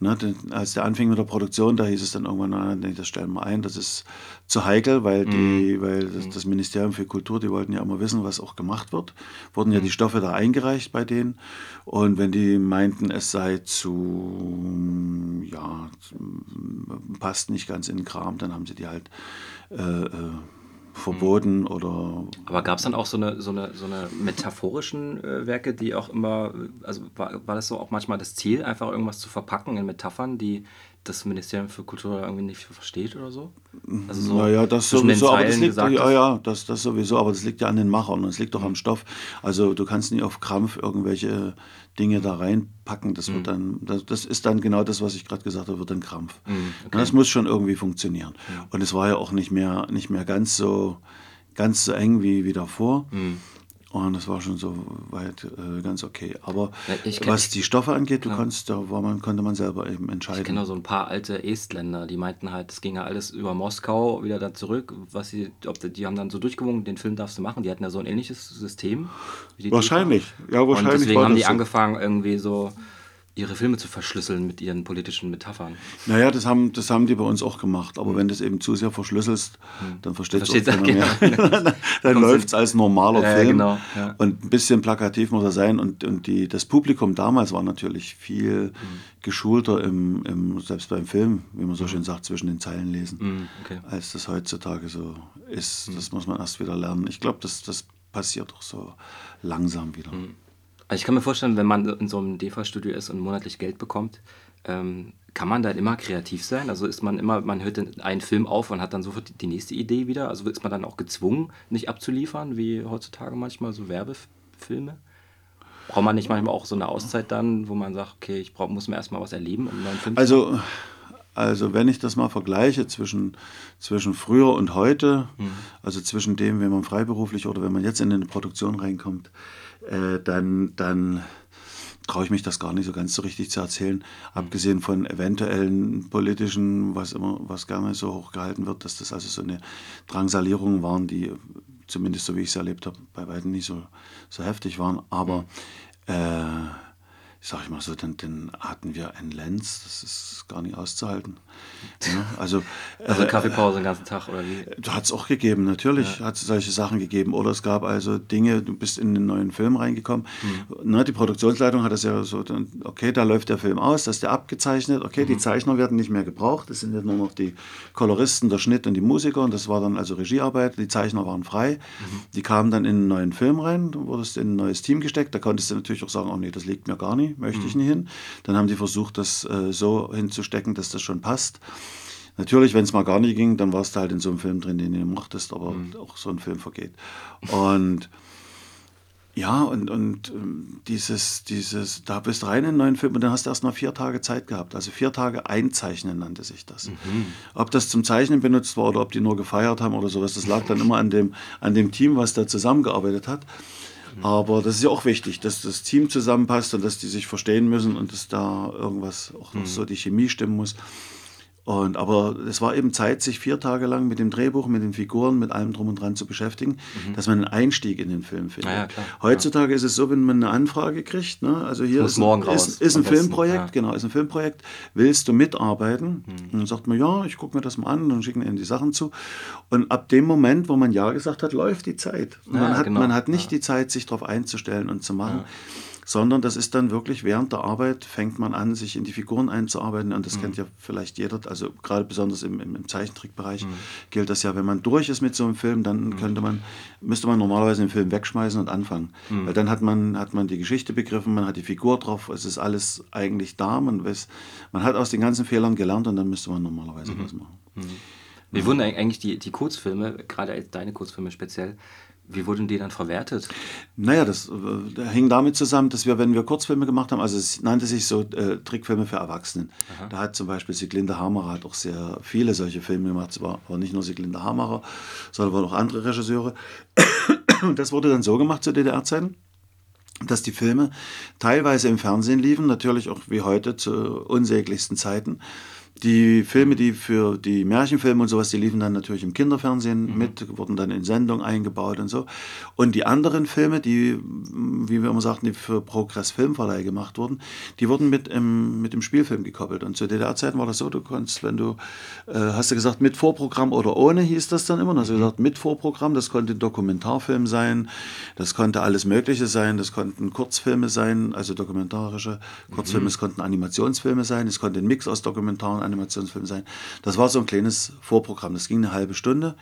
ne, als der anfing mit der Produktion, da hieß es dann irgendwann, na, nee, das stellen wir ein, das ist zu heikel, weil, die, mhm. weil das, mhm. das Ministerium für Kultur, die wollten ja immer wissen, was auch gemacht wird. wurden ja die Stoffe da eingereicht bei denen. Und wenn die meinten, es sei zu, ja, passt nicht ganz in den Kram, dann haben sie die halt äh, äh verboten mhm. oder. Aber gab es dann auch so eine, so eine, so eine metaphorischen äh, Werke, die auch immer, also war, war das so auch manchmal das Ziel, einfach irgendwas zu verpacken in Metaphern, die das Ministerium für Kultur irgendwie nicht versteht oder so? Also so naja, das sowieso, aber das liegt, ja, ja, das, das sowieso, aber das liegt ja an den Machern und es liegt doch am mhm. Stoff. Also du kannst nicht auf Krampf irgendwelche Dinge da reinpacken. Das wird mhm. dann, das, das ist dann genau das, was ich gerade gesagt habe, wird ein Krampf. Mhm, okay. Das muss schon irgendwie funktionieren. Und es war ja auch nicht mehr, nicht mehr ganz so ganz so eng wie, wie davor. Mhm. Und das war schon so weit äh, ganz okay. Aber kenn, was die Stoffe angeht, du ja. konntest, da war man, konnte man selber eben entscheiden. Ich kenne so ein paar alte Estländer, die meinten halt, es ging ja alles über Moskau wieder da zurück. Was sie, ob die, haben dann so durchgewungen, den Film darfst du machen. Die hatten ja so ein ähnliches System. wahrscheinlich, ja, wahrscheinlich. Und deswegen haben die so. angefangen, irgendwie so ihre Filme zu verschlüsseln mit ihren politischen Metaphern. Naja, das haben, das haben die bei uns auch gemacht. Aber mhm. wenn du es eben zu sehr verschlüsselst, mhm. dann versteht es keiner genau. mehr. dann läuft es als normaler ja, Film. Genau, ja. Und ein bisschen plakativ muss er sein. Und, und die, das Publikum damals war natürlich viel mhm. geschulter, im, im, selbst beim Film, wie man so mhm. schön sagt, zwischen den Zeilen lesen, mhm, okay. als das heutzutage so ist. Mhm. Das muss man erst wieder lernen. Ich glaube, das, das passiert auch so langsam wieder. Also ich kann mir vorstellen, wenn man in so einem DEFA-Studio ist und monatlich Geld bekommt, ähm, kann man da immer kreativ sein? Also ist man immer, man hört einen Film auf und hat dann sofort die nächste Idee wieder? Also ist man dann auch gezwungen, nicht abzuliefern, wie heutzutage manchmal so Werbefilme? Braucht man nicht manchmal auch so eine Auszeit dann, wo man sagt, okay, ich brauch, muss mir erstmal was erleben, um einen neuen Film also, zu? Also wenn ich das mal vergleiche zwischen, zwischen früher und heute, mhm. also zwischen dem, wenn man freiberuflich oder wenn man jetzt in eine Produktion reinkommt, äh, dann, dann traue ich mich das gar nicht so ganz so richtig zu erzählen. Abgesehen von eventuellen politischen, was immer, was gerne so hochgehalten wird, dass das also so eine Drangsalierung waren, die zumindest so wie ich es erlebt habe, bei weitem nicht so, so heftig waren. Aber äh, sag ich mal so, dann, dann hatten wir einen Lenz, das ist gar nicht auszuhalten. Ja, also, also äh, Kaffeepause den ganzen Tag oder wie? Hat es auch gegeben, natürlich ja. hat es solche Sachen gegeben. Oder es gab also Dinge, du bist in einen neuen Film reingekommen. Mhm. Ne, die Produktionsleitung hat das ja so, okay, da läuft der Film aus, da ist der abgezeichnet, okay, mhm. die Zeichner werden nicht mehr gebraucht, es sind ja nur noch die Koloristen, der Schnitt und die Musiker und das war dann also Regiearbeit, die Zeichner waren frei. Mhm. Die kamen dann in einen neuen Film rein, du wurdest in ein neues Team gesteckt, da konntest du natürlich auch sagen, oh nee, das liegt mir gar nicht möchte ich mhm. nicht hin. Dann haben die versucht, das äh, so hinzustecken, dass das schon passt. Natürlich, wenn es mal gar nicht ging, dann warst du halt in so einem Film drin, den du mochtest, aber mhm. auch so ein Film vergeht. Und ja, und, und ähm, dieses, dieses, da bist rein in einen neuen Film und dann hast du erst mal vier Tage Zeit gehabt. Also vier Tage einzeichnen nannte sich das. Mhm. Ob das zum Zeichnen benutzt war oder ob die nur gefeiert haben oder sowas, das lag dann immer an dem, an dem Team, was da zusammengearbeitet hat. Aber das ist ja auch wichtig, dass das Team zusammenpasst und dass die sich verstehen müssen und dass da irgendwas auch noch mhm. so die Chemie stimmen muss. Und, aber es war eben Zeit, sich vier Tage lang mit dem Drehbuch, mit den Figuren, mit allem drum und dran zu beschäftigen, mhm. dass man einen Einstieg in den Film findet. Ja, ja, Heutzutage ja. ist es so, wenn man eine Anfrage kriegt, ne? also hier ist, morgen ein, ist, ist ein Filmprojekt, genau, ist ein Filmprojekt, willst du mitarbeiten? Mhm. Und dann sagt man, ja, ich gucke mir das mal an, und dann schicken ihnen die Sachen zu. Und ab dem Moment, wo man Ja gesagt hat, läuft die Zeit. man, hat, genau. man hat nicht die Zeit, sich darauf einzustellen und zu machen sondern das ist dann wirklich während der Arbeit fängt man an, sich in die Figuren einzuarbeiten und das mhm. kennt ja vielleicht jeder, also gerade besonders im, im, im Zeichentrickbereich mhm. gilt das ja, wenn man durch ist mit so einem Film, dann mhm. könnte man, müsste man normalerweise den Film wegschmeißen und anfangen, mhm. weil dann hat man, hat man die Geschichte begriffen, man hat die Figur drauf, es ist alles eigentlich da, man weiß, man hat aus den ganzen Fehlern gelernt und dann müsste man normalerweise mhm. was machen. Wie wurden eigentlich die, die Kurzfilme, gerade deine Kurzfilme speziell, wie wurden die dann verwertet? Naja, das äh, hing damit zusammen, dass wir, wenn wir Kurzfilme gemacht haben, also es nannte sich so äh, Trickfilme für Erwachsenen. Aha. Da hat zum Beispiel Siglinde Hamacher hat auch sehr viele solche Filme gemacht. Es war aber nicht nur Siglinde Hamacher, sondern waren auch andere Regisseure. Und das wurde dann so gemacht zu DDR-Zeiten dass die Filme teilweise im Fernsehen liefen, natürlich auch wie heute zu unsäglichsten Zeiten Die Filme, die für die Märchenfilme und sowas, die liefen dann natürlich im Kinderfernsehen mhm. mit, wurden dann in Sendung eingebaut und so. Und die anderen Filme, die, wie wir immer sagten, die für Progress Filmverleih gemacht wurden, die wurden mit, im, mit dem Spielfilm gekoppelt. Und zu DDR-Zeiten war das so, du konntest, wenn du, äh, hast du gesagt, mit Vorprogramm oder ohne, hieß das dann immer. Dann hast du mhm. gesagt, mit Vorprogramm, das konnte ein Dokumentarfilm sein, das konnte alles Mögliche sein, das konnten Kurzfilme sein, also dokumentarische Kurzfilme, mhm. es konnten Animationsfilme sein, es konnte ein Mix aus Dokumentaren Animationsfilm sein. Das war so ein kleines Vorprogramm. Das ging eine halbe Stunde.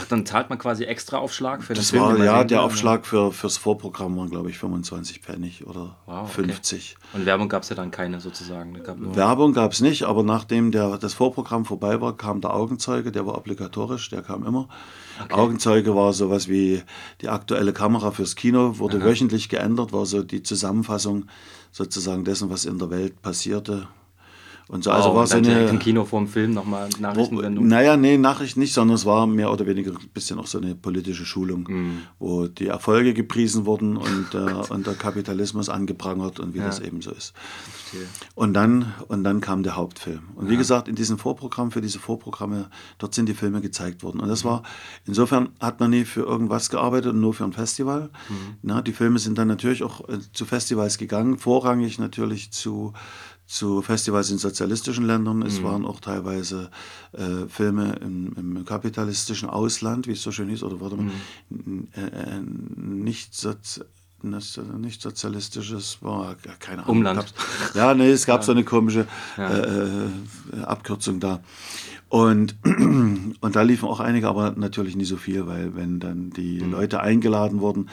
Ach, dann zahlt man quasi extra Aufschlag für das Film? War, ja, der Aufschlag für, fürs Vorprogramm waren, glaube ich, 25 Pfennig oder wow, 50. Okay. Und Werbung gab es ja dann keine sozusagen? Gab Werbung gab es nicht, aber nachdem der, das Vorprogramm vorbei war, kam der Augenzeuge, der war obligatorisch, der kam immer. Okay. Augenzeuge war sowas wie die aktuelle Kamera fürs Kino, wurde Aha. wöchentlich geändert, war so die Zusammenfassung sozusagen dessen, was in der Welt passierte und so. Also oh, war so eine. Im Kino vor dem Film nochmal Nachrichtensendung? Naja, nee, Nachrichten nicht, sondern es war mehr oder weniger ein bisschen auch so eine politische Schulung, mm. wo die Erfolge gepriesen wurden und, äh, und der Kapitalismus angeprangert und wie ja. das eben so ist. Und dann, und dann kam der Hauptfilm. Und ja. wie gesagt, in diesem Vorprogramm, für diese Vorprogramme, dort sind die Filme gezeigt worden. Und das war, insofern hat man nie für irgendwas gearbeitet und nur für ein Festival. Mhm. Na, die Filme sind dann natürlich auch äh, zu Festivals gegangen, vorrangig natürlich zu zu Festivals in sozialistischen Ländern. Es mhm. waren auch teilweise äh, Filme im, im, kapitalistischen Ausland, wie es so schön hieß, oder warte mal, mhm. äh, äh, nicht, Sozi nicht sozialistisches, war keine Ahnung. Umland. Ja, nee, es gab ja. so eine komische ja. Äh, äh, Abkürzung da. Und, und da liefen auch einige, aber natürlich nicht so viel, weil wenn dann die mhm. Leute eingeladen wurden,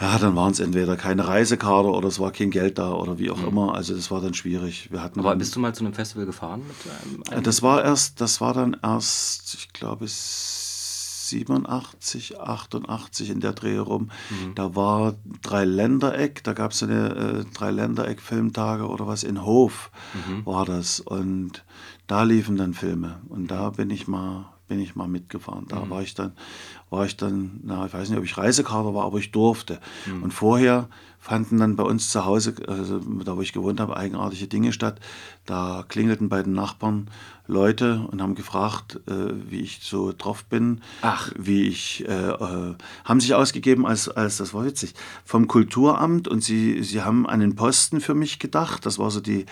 ja, dann waren es entweder keine Reisekarte oder es war kein Geld da oder wie auch mhm. immer. Also das war dann schwierig. Wir hatten Aber bist du mal zu einem Festival gefahren? Mit einem, einem das war erst, das war dann erst, ich glaube, 87, 88 in der Dreh rum. Mhm. Da war Dreiländereck, da gab es eine äh, Dreiländereck-Filmtage oder was in Hof mhm. war das. Und da liefen dann Filme. Und da bin ich mal bin ich mal mitgefahren. Da mhm. war ich dann, war ich dann, na, ich weiß nicht, ob ich Reisekarte war, aber ich durfte. Mhm. Und vorher fanden dann bei uns zu Hause, also da wo ich gewohnt habe, eigenartige Dinge statt. Da klingelten bei den Nachbarn Leute und haben gefragt, äh, wie ich so drauf bin, Ach. wie ich, äh, äh, haben sich ausgegeben als, als, das war witzig, vom Kulturamt und sie, sie haben einen Posten für mich gedacht, das war so die,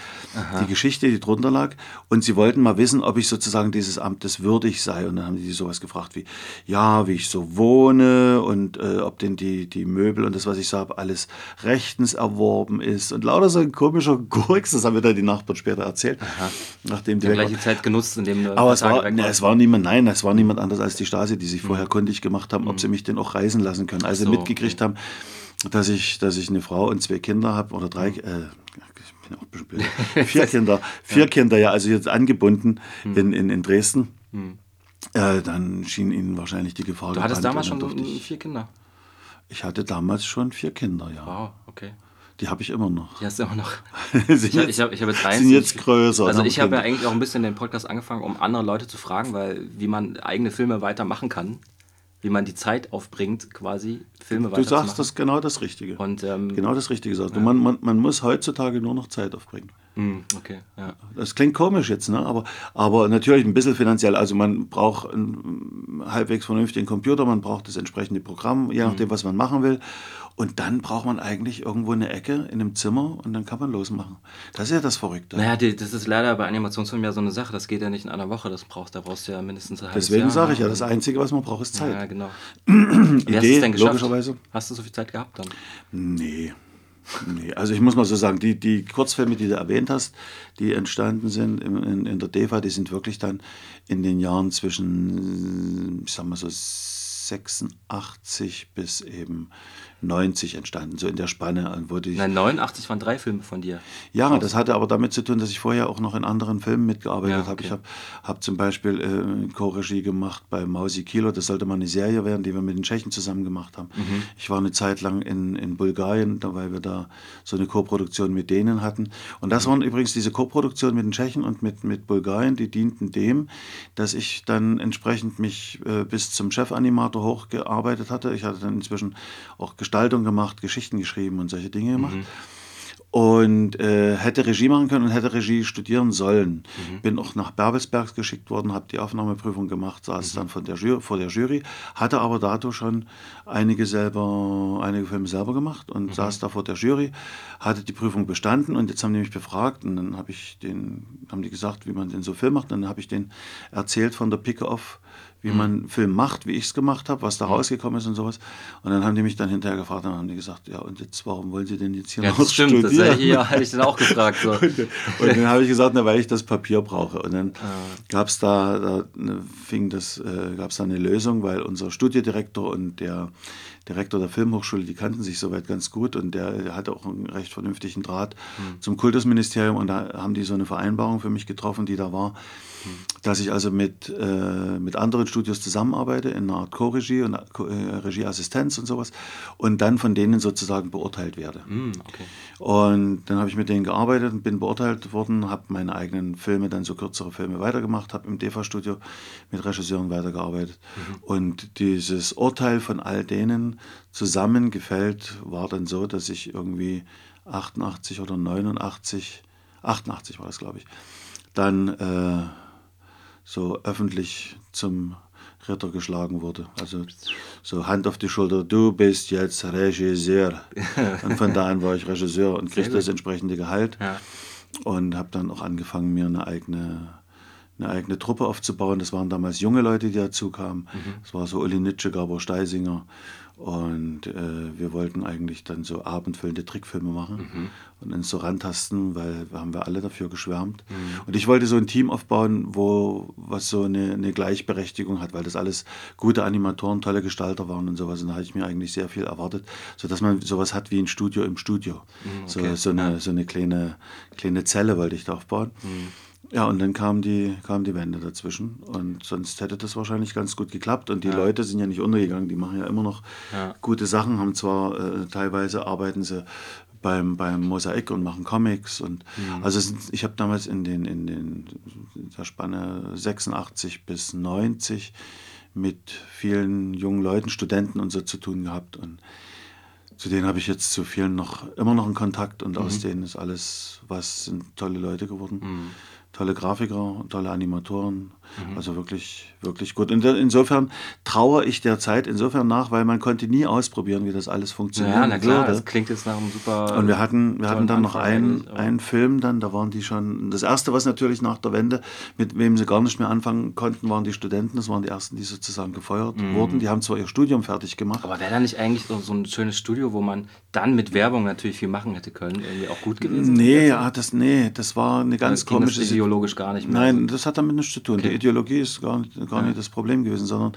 die Geschichte, die drunter lag und sie wollten mal wissen, ob ich sozusagen dieses Amtes würdig sei und dann haben sie sowas gefragt wie, ja, wie ich so wohne und äh, ob denn die, die Möbel und das, was ich so habe, alles rechtens erworben ist und lauter so ein komischer Gurks, das haben mir dann die Nachbarn später erzählt, Aha. nachdem die, die gleiche Zeit genutzt, in dem Aber es war, ne, es war niemand, nein, es war niemand anders als die Stasi, die sich mhm. vorher kundig gemacht haben, ob sie mhm. mich denn auch reisen lassen können. Also so, mitgekriegt okay. haben, dass ich, dass ich eine Frau und zwei Kinder habe oder drei, äh, ich bin auch ein bisschen blöd, vier Kinder, vier ja. Kinder, ja, also jetzt angebunden mhm. in, in, in Dresden. Mhm. Äh, dann schien ihnen wahrscheinlich die Gefahr. Du hattest damals schon vier Kinder? Ich hatte damals schon vier Kinder, ja. Wow, okay. Die habe ich immer noch. Die hast du immer noch. ich habe ich hab, ich hab jetzt Sind jetzt größer. Also ich habe ja eigentlich auch ein bisschen den Podcast angefangen, um andere Leute zu fragen, weil wie man eigene Filme weitermachen kann, wie man die Zeit aufbringt, quasi Filme weiterzumachen. Du sagst das genau das Richtige. Und, ähm, genau das Richtige sagst ja. Man, man, man muss heutzutage nur noch Zeit aufbringen. Mm, okay, ja. Das klingt komisch jetzt, ne? aber, aber natürlich ein bisschen finanziell. Also man braucht einen halbwegs vernünftigen Computer, man braucht das entsprechende Programm, je nachdem, mm. was man machen will. Und dann braucht man eigentlich irgendwo eine Ecke in einem Zimmer und dann kann man losmachen. Das ist ja das Verrückte. Naja, die, das ist leider bei Animationsfilmen ja so eine Sache. Das geht ja nicht in einer Woche. Das brauchst, da brauchst du ja mindestens ein halbes Deswegen sage ich ja, das Einzige, was man braucht, ist Zeit. Ja, genau. Idee, denn logischerweise. Hast du so viel Zeit gehabt dann? Nee. Nee, also ich muss mal so sagen, die, die Kurzfilme, die du erwähnt hast, die entstanden sind in, in, in der DEFA, die sind wirklich dann in den Jahren zwischen, ich sag mal so, 86 bis eben 90 entstanden, so in der Spanne. Wo die Nein, 89 waren drei Filme von dir. Ja, das hatte aber damit zu tun, dass ich vorher auch noch in anderen Filmen mitgearbeitet ja, okay. habe. Ich habe hab zum Beispiel äh, Co-Regie gemacht bei Mausi Kilo, das sollte mal eine Serie werden, die wir mit den Tschechen zusammen gemacht haben. Mhm. Ich war eine Zeit lang in, in Bulgarien, weil wir da so eine Co-Produktion mit denen hatten. Und das mhm. waren übrigens diese Co-Produktionen mit den Tschechen und mit, mit Bulgarien, die dienten dem, dass ich dann entsprechend mich äh, bis zum Chefanimator hochgearbeitet hatte. Ich hatte dann inzwischen auch gestaltet Gestaltung gemacht, Geschichten geschrieben und solche Dinge gemacht. Mhm. und äh, hätte Regie machen können und hätte Regie studieren sollen. Mhm. Bin auch nach Berbelsberg geschickt worden, habe die Aufnahmeprüfung gemacht, saß mhm. dann von der Jury, vor der Jury, hatte aber dato schon einige selber, einige Filme selber gemacht und mhm. saß da vor der Jury, hatte die Prüfung bestanden und jetzt haben die mich befragt und dann habe ich den, haben die gesagt, wie man den so Film macht. Und dann habe ich den erzählt von der Picke auf wie mhm. man einen Film macht, wie ich es gemacht habe, was da mhm. rausgekommen ist und sowas. Und dann haben die mich dann hinterher gefragt, dann haben die gesagt, ja und jetzt, warum wollen Sie denn jetzt hier ja, noch das stimmt, studieren? Das ja, hätte ich dann auch gefragt. So. und, und, dann habe ich gesagt, na, weil ich das Papier brauche. Und dann ah. gab es da, da ne, fing das, äh, gab es da eine Lösung, weil unser Studiedirektor und der Direktor der Filmhochschule, die kannten sich soweit ganz gut und der, der hatte auch einen recht vernünftigen Draht mhm. zum Kultusministerium und da haben die so eine Vereinbarung für mich getroffen, die da war. Dass ich also mit, äh, mit anderen Studios zusammenarbeite in einer Art Co-Regie und äh, Regieassistenz und sowas und dann von denen sozusagen beurteilt werde. Mhm, okay. Und dann habe ich mit denen gearbeitet und bin beurteilt worden, habe meine eigenen Filme, dann so kürzere Filme weitergemacht, habe im DEFA-Studio mit Regisseuren weitergearbeitet mhm. und dieses Urteil von all denen, zusammengefällt, war dann so, dass ich irgendwie 88 oder 89, 88 war das, glaube ich, dann äh, so öffentlich zum Ritter geschlagen wurde. Also so Hand auf die Schulter, du bist jetzt Regisseur. Und von da an war ich Regisseur und kriegte das entsprechende Gehalt. Ja. Und habe dann auch angefangen, mir eine eigene, eine eigene Truppe aufzubauen. Das waren damals junge Leute, die dazu kamen. Mhm. Das war so Uli Nitsche, Gabor Steisinger und äh, wir wollten eigentlich dann so abendfüllende Trickfilme machen mhm. und uns so rantasten, weil haben wir alle dafür geschwärmt. Mhm. Und ich wollte so ein Team aufbauen, wo was so eine, eine, Gleichberechtigung hat, weil das alles gute Animatoren, tolle Gestalter waren und sowas. Und da hatte ich mir eigentlich sehr viel erwartet, sodass man sowas hat wie ein Studio im Studio. Mhm, okay. so, so, eine, so eine kleine, kleine Zelle wollte ich da aufbauen. Mhm. Ja, und dann kam die, kam die Wende dazwischen. Und sonst hätte das wahrscheinlich ganz gut geklappt. Und die ja. Leute sind ja nicht untergegangen, die machen ja immer noch ja. gute Sachen, haben zwar äh, teilweise arbeiten sie beim, beim Mosaik und machen Comics. Und mhm. also sind, ich habe damals in den, in den in der Spanne 86 bis 90 mit vielen jungen Leuten, Studenten und so zu tun gehabt. Und zu denen habe ich jetzt zu vielen noch immer noch einen Kontakt und mhm. aus denen ist alles, was sind tolle Leute geworden. Mhm tolle Grafiker, tolle Animatoren. Mhm. Also wirklich, wirklich gut. Und insofern traue ich der Zeit insofern nach, weil man konnte nie ausprobieren, wie das alles funktioniert. Ja, na klar, würde. das klingt jetzt nach einem super. Und wir hatten, wir hatten dann noch einen, einen Film, dann, da waren die schon. Das erste, was natürlich nach der Wende, mit wem sie gar nicht mehr anfangen konnten, waren die Studenten. Das waren die ersten, die sozusagen gefeuert mhm. wurden. Die haben zwar ihr Studium fertig gemacht. Aber wäre da nicht eigentlich so, so ein schönes Studio, wo man dann mit Werbung natürlich viel machen hätte können, irgendwie auch gut gewesen? Nee, ja, das, nee, das war eine ganz komische Situation ideologisch gar nicht mehr. Nein, das hat damit nichts zu tun. Okay. Ideologie ist gar nicht, gar nicht das Problem gewesen, sondern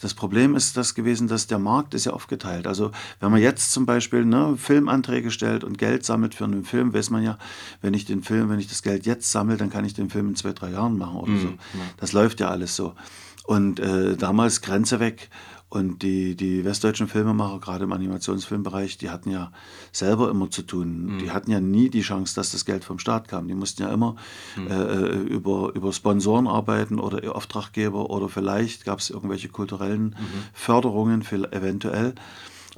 das Problem ist das gewesen, dass der Markt ist ja aufgeteilt. Also wenn man jetzt zum Beispiel ne, Filmanträge stellt und Geld sammelt für einen Film, weiß man ja, wenn ich den Film, wenn ich das Geld jetzt sammle, dann kann ich den Film in zwei, drei Jahren machen oder mhm. so. Das läuft ja alles so. Und äh, damals Grenze weg und die, die westdeutschen Filmemacher, gerade im Animationsfilmbereich, die hatten ja selber immer zu tun. Mhm. Die hatten ja nie die Chance, dass das Geld vom Staat kam. Die mussten ja immer mhm. äh, über, über Sponsoren arbeiten oder Auftraggeber oder vielleicht gab es irgendwelche kulturellen mhm. Förderungen, eventuell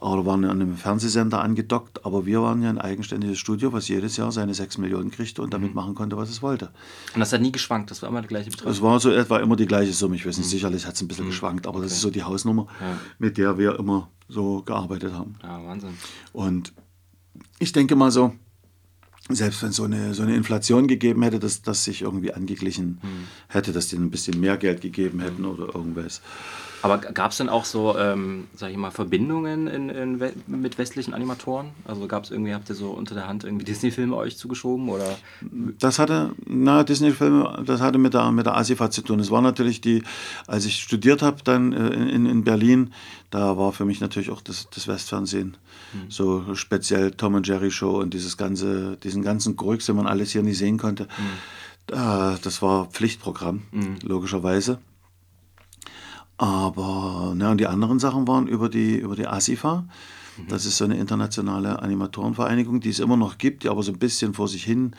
oder waren an einem Fernsehsender angedockt, aber wir waren ja ein eigenständiges Studio, was jedes Jahr seine 6 Millionen kriegte und damit mhm. machen konnte, was es wollte. Und das hat nie geschwankt, das war immer der gleiche Betrag? Es war so etwa immer die gleiche Summe, ich weiß nicht, mhm. sicherlich hat es ein bisschen mhm. geschwankt, aber okay. das ist so die Hausnummer, ja. mit der wir immer so gearbeitet haben. Ja, Wahnsinn. Und ich denke mal so, selbst wenn es so eine, so eine Inflation gegeben hätte, dass das sich irgendwie angeglichen mhm. hätte, dass die ein bisschen mehr Geld gegeben hätten mhm. oder irgendwas. Aber gab es denn auch so, ähm, sag ich mal, Verbindungen in, in, mit westlichen Animatoren? Also gab es irgendwie, habt ihr so unter der Hand irgendwie Disney-Filme euch zugeschoben? Oder? Das hatte, na, Disney-Filme, das hatte mit der, mit der ASIFA zu tun. Es war natürlich die, als ich studiert habe dann äh, in, in Berlin, da war für mich natürlich auch das, das Westfernsehen. Mhm. So speziell Tom und Jerry Show und dieses ganze, diesen ganzen Gröx, den man alles hier nicht sehen konnte. Mhm. Das war Pflichtprogramm, mhm. logischerweise. Aber ne, und die anderen Sachen waren über die, über die ASIFA. Mhm. Das ist so eine internationale Animatorenvereinigung, die es immer noch gibt, die aber so ein bisschen vor sich hin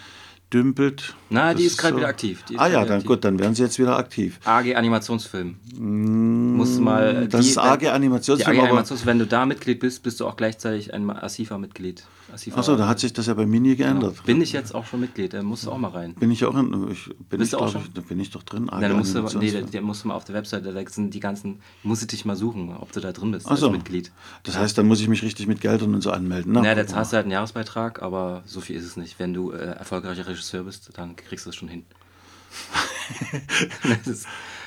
dümpelt. Na, die ist gerade so. wieder aktiv. ah ja, dann aktiv. gut, dann werden sie jetzt wieder aktiv. AG Animationsfilm. Mm, musst mal. Das die, ist AG Animationsfilm. AG Animationsfilm, wenn du da Mitglied bist, bist du auch gleichzeitig ein ASIFA-Mitglied. Achso, da hat sich das ja bei mir nie geändert. Genau. Bin ich jetzt auch schon Mitglied, da musst du auch mal rein. Bin ich auch in, ich, bin bist ich, du auch schon? Ich, da bin ich doch drin. AG Nein, musst du, nee, da musst du mal auf der Webseite, da sind die ganzen, musst du dich mal suchen, ob du da drin bist Ach so. als Mitglied. Das heißt, dann muss ich mich richtig mit Geldern und so anmelden. Na, ja, da zahlst du halt einen Jahresbeitrag, aber so viel ist es nicht. Wenn du äh, erfolgreicher Regisseur bist, dann kriegst du es schon hin. das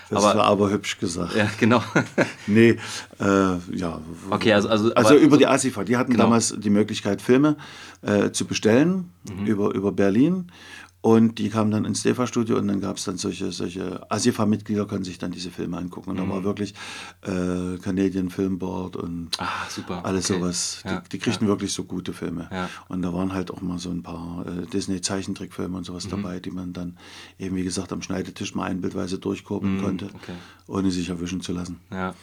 das aber, war aber hübsch gesagt. Ja, genau. nee, äh, ja. Okay, also. Also, also über so, die ASIFA. Die hatten genau. damals die Möglichkeit, Filme äh, zu bestellen mhm. über, über Berlin. Und die kamen dann ins DEFA-Studio und dann gab es dann solche, solche ASIFA-Mitglieder, können sich dann diese Filme angucken. Und mhm. da war wirklich äh, Canadian Film Board und ah, super. alles okay. sowas. Die, ja. die kriegten ja. wirklich so gute Filme. Ja. Und da waren halt auch mal so ein paar äh, Disney-Zeichentrickfilme und sowas mhm. dabei, die man dann eben, wie gesagt, am Schneidetisch mal einbildweise durchkurbeln mhm. konnte, okay. ohne sich erwischen zu lassen. Ja.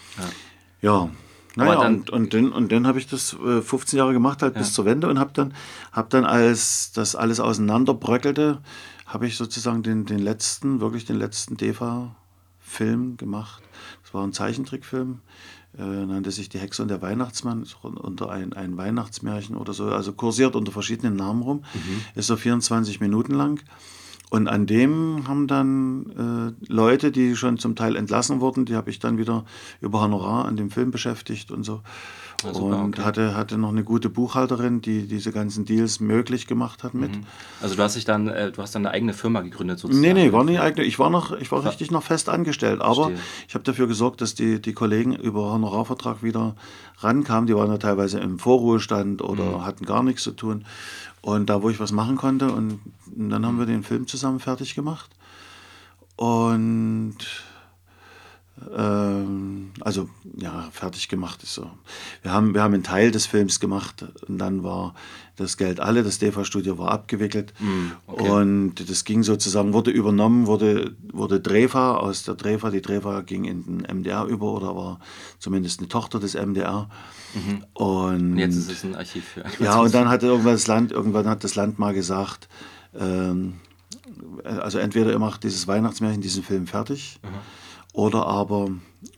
Naja, dann, und, und dann, und dann habe ich das äh, 15 Jahre gemacht, halt ja. bis zur Wende und habe dann, hab dann, als das alles auseinanderbröckelte, habe ich sozusagen den, den letzten, wirklich den letzten DEFA-Film gemacht. Das war ein Zeichentrickfilm, äh, nannte sich Die Hexe und der Weihnachtsmann, unter ein, ein Weihnachtsmärchen oder so, also kursiert unter verschiedenen Namen rum, mhm. ist so 24 Minuten lang. Und an dem haben dann äh, Leute, die schon zum Teil entlassen wurden, die habe ich dann wieder über Honorar an dem Film beschäftigt und so. Ja, super, und okay. hatte, hatte noch eine gute Buchhalterin, die diese ganzen Deals möglich gemacht hat mit. Mhm. Also du hast dich dann, äh, du hast dann eine eigene Firma gegründet sozusagen? Nee, nee, war nicht eigene. Ich war noch, ich war richtig noch fest angestellt. Aber Verstehe. ich habe dafür gesorgt, dass die, die Kollegen über Honorarvertrag wieder rankamen. Die waren ja teilweise im Vorruhestand oder mhm. hatten gar nichts zu tun. Und da, wo ich was machen konnte, und, dann haben wir den Film zusammen fertig gemacht. Und ähm, also ja, fertig gemacht ist so. Wir haben, wir haben einen Teil des Films gemacht und dann war das Geld alle, das DEFA-Studio war abgewickelt mm, okay. und das ging sozusagen, wurde übernommen, wurde, wurde Drefa aus der Drefa, die Drefa ging in den MDR über oder war zumindest eine Tochter des MDR. Mhm. Und jetzt ist es ein Archiv für Ja, und dann hat irgendwann das Land, irgendwann hat das Land mal gesagt, ähm, also entweder ihr macht dieses Weihnachtsmärchen, diesen Film fertig. Mhm oder aber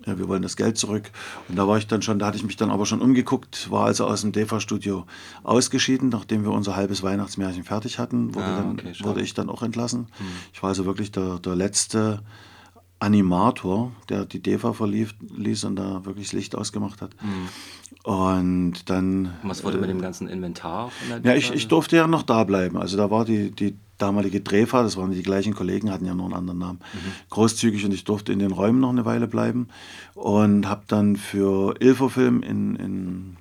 ja, wir wollen das Geld zurück. Und da war ich dann schon, da hatte ich mich dann aber schon umgeguckt, war also aus dem DEFA-Studio ausgeschieden, nachdem wir unser halbes Weihnachtsmärchen fertig hatten, wurde, ah, dann, okay, wurde ich dann auch entlassen. Hm. Ich war also wirklich der, der letzte Animator, der die DEFA verlief, ließ und da wirklich das Licht ausgemacht hat. Hm. Und dann. Was wurde äh, mit dem ganzen Inventar? ja, ich, ich durfte ja noch da bleiben. Also da war die, die damalige Drehfahrt, das waren die gleichen Kollegen, hatten ja nur einen anderen Namen, mhm. großzügig und ich durfte in den Räumen noch eine Weile bleiben und habe dann für Ilfofilm in, in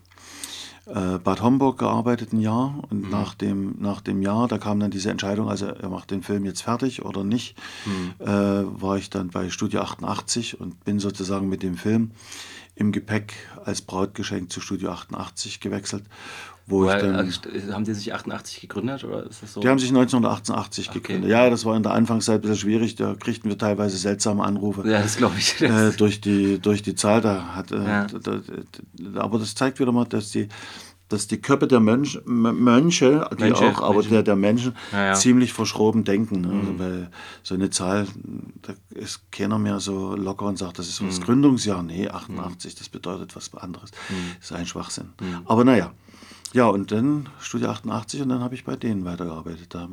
äh, Bad Homburg gearbeitet ein Jahr und mhm. nach, dem, nach dem Jahr, da kam dann diese Entscheidung, also er macht den Film jetzt fertig oder nicht, mhm. äh, war ich dann bei Studio 88 und bin sozusagen mit dem Film im Gepäck als Brautgeschenk zu Studio 88 gewechselt wo ich dann, äh, haben die sich 88 gegründet oder ist das so? Die haben sich 1988 okay. gegründet. Ja, das war in der Anfangszeit ein bisschen schwierig. Da kriegten wir teilweise seltsame Anrufe. Ja, das glaube ich. Äh, durch, die, durch die Zahl. Da hat, äh, ja. da, da, aber das zeigt wieder mal, dass die, dass die Köpfe der Mönch, Mönche, die Mönche, auch, aber Der, der Menschen ja, ja. ziemlich verschroben denken. Ne? Also mhm. Also weil so eine Zahl, da ist keiner mehr so locker und sagt, das ist das mhm. Gründungsjahr. Nee, 88, mhm. das bedeutet was anderes. Mhm. Das ist ein Schwachsinn. Mhm. Aber naja. Ja, und dann Studio 88 und dann habe ich bei denen weitergearbeitet. Da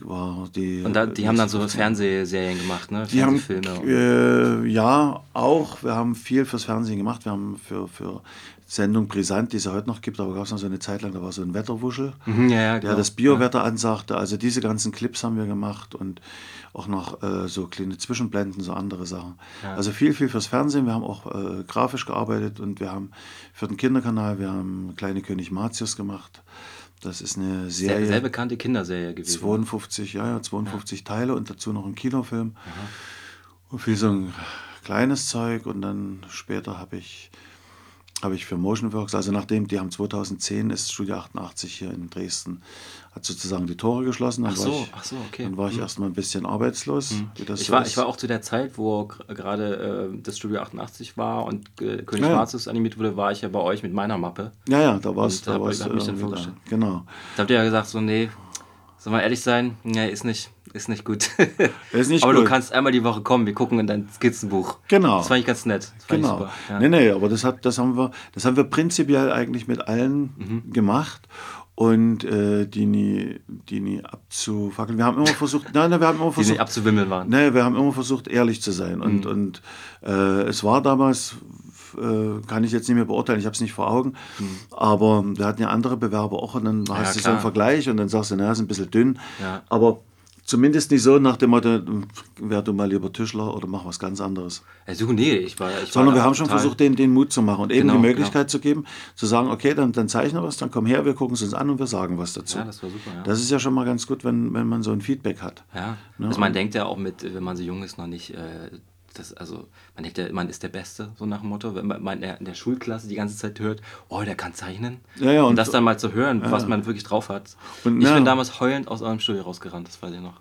war die, und da, die haben dann so Fernsehserien gemacht, ne? Die haben, äh, ja, auch. Wir haben viel fürs Fernsehen gemacht. Wir haben für, für Sendung Brisant, die es ja heute noch gibt, aber gab es noch so eine Zeit lang, da war so ein Wetterwuschel, mhm, ja, ja, der das Biowetter ja. ansagte. Also diese ganzen Clips haben wir gemacht und auch noch äh, so kleine Zwischenblenden, so andere Sachen. Ja. Also viel, viel fürs Fernsehen. Wir haben auch äh, grafisch gearbeitet und wir haben für den Kinderkanal, wir haben Kleine König Martius gemacht. Das ist eine Serie. Sehr, sehr bekannte Kinderserie gewesen. 52, ja, ja, 52 ja. Teile und dazu noch ein Kinofilm. Aha. Und viel so ein kleines Zeug und dann später habe ich habe ich für Motionworks, also nachdem, die haben 2010 ist Studio 88 hier in Dresden, hat sozusagen die Tore geschlossen. Dann ach so, war ich, ach so, okay. Dann war ich mhm. erstmal ein bisschen arbeitslos. Mhm. ich, so war, ich war auch zu der Zeit, wo gerade äh, das Studio 88 war und äh, König ja, Schwarzes animiert wurde, war ich ja bei euch mit meiner Mappe. Ja, ja, da warst du. Da hab, hab mich dann vorgestellt. Genau. Da habt ihr ja gesagt, so, nee, soll mal ehrlich sein, nee, ist nicht, ist nicht gut. ist nicht aber gut. du kannst einmal die Woche kommen, wir gucken in dein Skizzenbuch. Genau. Das fand ich ganz nett. Das Genau. Super. Ja. Nee, nee, aber das, hat, das, haben wir, das haben wir prinzipiell eigentlich mit allen Mhm. gemacht. Und äh, die, nie, die nie abzufackeln. Wir haben immer versucht, nein, nein, wir haben immer Die versucht, nicht abzuwimmeln waren. Nee, wir haben immer versucht, ehrlich zu sein. Und, Mhm. und äh, es war damals, äh, kann ich jetzt nicht mehr beurteilen, ich habe es nicht vor Augen, aber wir hatten ja andere Bewerber auch und dann hast du so einen. Vergleich und dann sagst du, naja, ist ein bisschen dünn. Ja. Aber zumindest nicht so nach dem Motto, wär du mal lieber Tischler oder mach was ganz anderes. Also, nee, ich war. Ich Sondern war wir haben schon versucht, denen den Mut zu machen und eben Genau, die Möglichkeit zu geben, zu sagen, okay, dann, dann zeichnen wir es, dann komm her, wir gucken es uns an und wir sagen was dazu. Ja, das war super. Ja. Das ist ja schon mal ganz gut, wenn, wenn man so ein Feedback hat. Ja, Ne, also man denkt ja auch mit, wenn man so jung ist, noch nicht, äh, das, also man denkt ja, man ist der Beste, so nach dem Motto. Wenn man in der, Schulklasse die ganze Zeit hört, oh, der kann zeichnen. Ja, ja, und, und das dann mal zu hören, was man wirklich drauf hat. Und ich ja. bin damals heulend aus eurem Studio rausgerannt, das weiß ich noch.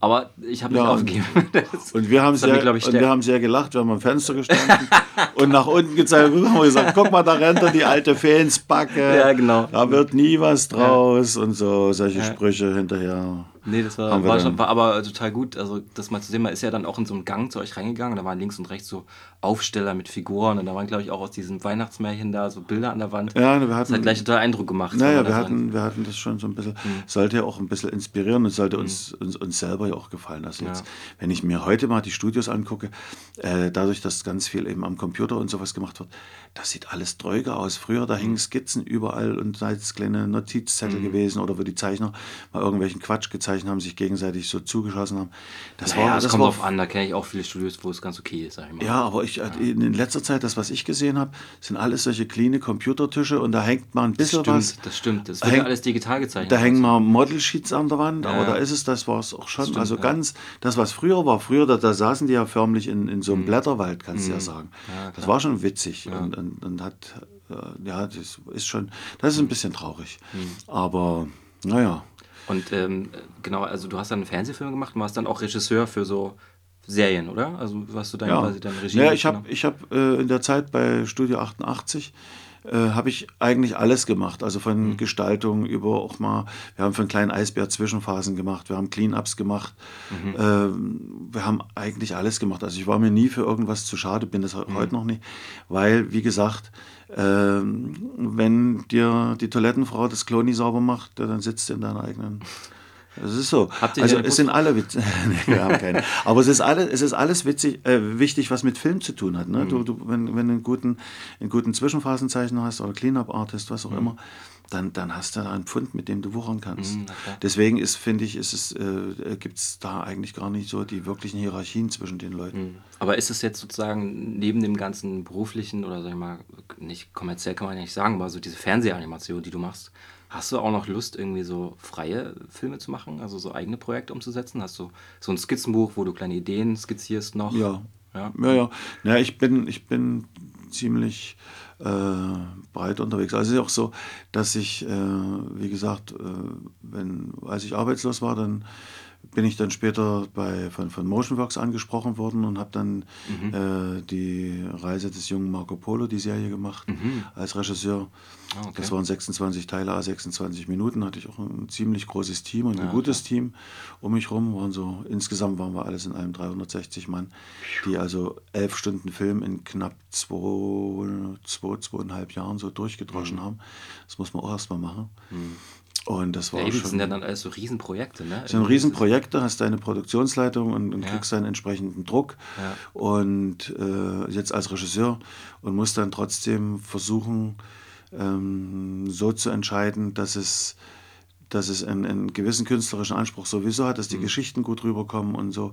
Aber ich habe nicht Ja, aufgegeben. Das- Und wir haben, sehr, ich, und wir haben sehr gelacht, wir haben am Fenster gestanden und nach unten gezeigt und haben gesagt, guck mal, da rennt er die alte Feensbacke. Ja, genau. Da wird nie was draus und so solche Ja. Sprüche hinterher. Nee, das war, war, schon, war aber total gut. Also, das mal zu sehen, man ist ja dann auch in so einen Gang zu euch reingegangen. Da waren links und rechts so Aufsteller mit Figuren. Und da waren, glaube ich, auch aus diesem Weihnachtsmärchen da so Bilder an der Wand. Ja, wir das hat hatten, gleich total Eindruck gemacht. naja, wir da hatten, wir hatten das schon so ein bisschen, Hm. sollte ja auch ein bisschen inspirieren und sollte uns, uns, uns selber ja auch gefallen. Also jetzt, Ja. wenn ich mir heute mal die Studios angucke, äh, dadurch, dass ganz viel eben am Computer und sowas gemacht wird, das sieht alles dröger aus. Früher, da hingen Skizzen überall und da ist kleine Notizzettel gewesen oder wo die Zeichner mal irgendwelchen Quatsch gezeichnet haben, sich gegenseitig so zugeschossen haben. Das Naja, war, es das kommt war drauf an, da kenne ich auch viele Studios, wo es ganz okay ist, sag ich mal. ja, aber ich, in letzter Zeit, das, was ich gesehen habe, sind alles solche kleine Computertische und da hängt mal ein das bisschen stimmt, was. das stimmt. Das Da wird ja hängt- alles digital gezeichnet. Da hängen mal Model-Sheets an der Wand, aber Ja. da ist es, das war es auch schon. Stimmt, also ganz, das, was früher war, früher, da, da saßen die ja förmlich in, in so einem Blätterwald, kannst du ja sagen. Mhm. Ja, das klar. war schon witzig und, und, und hat, äh, ja, das ist schon, das ist ein bisschen traurig. Mhm. Aber, naja. Und ähm, genau, also du hast dann einen Fernsehfilm gemacht und warst dann auch Regisseur für so Serien, oder? Also hast du dann Ja, quasi dann Regie ja ich habe ich hab, äh, in der Zeit bei Studio 88 äh, habe ich eigentlich alles gemacht. Also von Mhm. Gestaltung über auch mal, wir haben für einen kleinen Eisbär Zwischenphasen gemacht, wir haben Cleanups gemacht, Mhm. ähm, wir haben eigentlich alles gemacht. Also ich war mir nie für irgendwas zu schade, bin das Mhm. heute noch nicht, weil, wie gesagt, ähm, wenn dir die Toilettenfrau das Klo nie sauber macht, dann sitzt du in deiner eigenen. Das ist so. Habt ihr also es sind alle Witz nee, wir haben keine. Aber es ist alles, es ist alles witzig, äh, wichtig, was mit Film zu tun hat. Ne? Mhm. Du, du, wenn, wenn du einen guten, einen guten Zwischenphasenzeichner hast oder Cleanup-Artist, was auch Mhm. immer, dann, dann hast du da einen Pfund, mit dem du wuchern kannst. Mhm. Deswegen ist, finde ich, ist es, äh, gibt es da eigentlich gar nicht so die wirklichen Hierarchien zwischen den Leuten. Aber ist es jetzt sozusagen neben dem ganzen beruflichen oder sag ich mal, nicht kommerziell kann man ja nicht sagen, aber so diese Fernsehanimation, die du machst, hast du auch noch Lust, irgendwie so freie Filme zu machen, also so eigene Projekte umzusetzen? Hast du so ein Skizzenbuch, wo du kleine Ideen skizzierst noch? Ja. Ja. Ja, ja. ja ich, bin, ich bin ziemlich äh, breit unterwegs. Also es ist auch so, dass ich, äh, wie gesagt, äh, wenn, als ich arbeitslos war, dann bin ich dann später bei, von, von Motionworks angesprochen worden und habe dann äh, die Reise des jungen Marco Polo, die Serie gemacht, als Regisseur. Ah, okay. Das waren 26 Teile, a 26 Minuten, hatte ich auch ein ziemlich großes Team und ein gutes Team um mich rum. Waren so, insgesamt waren wir alles in allem 360 Mann, die also elf Stunden Film in knapp zwei, zwei zweieinhalb Jahren so durchgedroschen haben. Das muss man auch erstmal machen. Und das war Ja, eben, das schon sind ja dann alles so Riesenprojekte, ne? das sind Riesenprojekte, hast deine Produktionsleitung und, und kriegst deinen entsprechenden Druck. Ja. Und äh, jetzt als Regisseur und musst dann trotzdem versuchen, ähm, so zu entscheiden, dass es, dass es einen, einen gewissen künstlerischen Anspruch sowieso hat, dass Mhm. die Geschichten gut rüberkommen und so.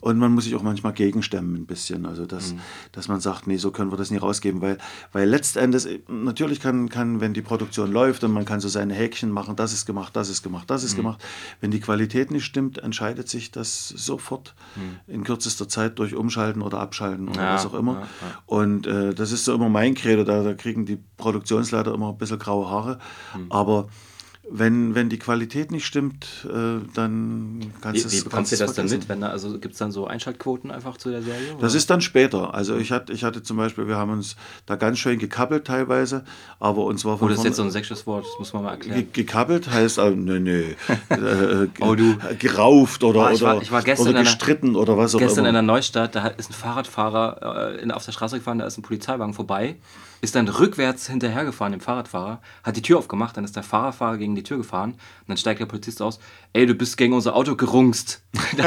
Und man muss sich auch manchmal gegenstemmen ein bisschen. Also, dass, Mhm. dass man sagt, nee, so können wir das nie rausgeben. Weil, weil letztendlich, natürlich kann, kann, wenn die Produktion läuft und man kann so seine Häkchen machen, das ist gemacht, das ist gemacht, das ist Mhm. gemacht. Wenn die Qualität nicht stimmt, entscheidet sich das sofort in kürzester Zeit durch Umschalten oder Abschalten oder Mhm. Ja, was auch immer. ja, ja. Und äh, das ist so immer mein Credo, da, da kriegen die Produktionsleiter immer ein bisschen graue Haare. Mhm. Aber wenn, wenn die Qualität nicht stimmt, äh, dann kannst du es Wie bekommst du das dann mit? Wenn da, also gibt es dann so Einschaltquoten einfach zu der Serie? Oder? Das ist dann später. Also ich hatte, ich hatte zum Beispiel, wir haben uns da ganz schön gekappelt teilweise, aber uns war von Oh, das ist jetzt so ein sexuelles Wort, das muss man mal erklären. Gekappelt heißt, also, nee, nee, äh, oh, du. gerauft oder, oh, ich war, ich war oder gestritten einer, oder was auch Gestern immer. in der Neustadt, da ist ein Fahrradfahrer äh, auf der Straße gefahren, da ist ein Polizeiwagen vorbei ist dann rückwärts hinterhergefahren, dem Fahrradfahrer, hat die Tür aufgemacht, dann ist der Fahrradfahrer gegen die Tür gefahren und dann steigt der Polizist aus, ey, du bist gegen unser Auto gerungst.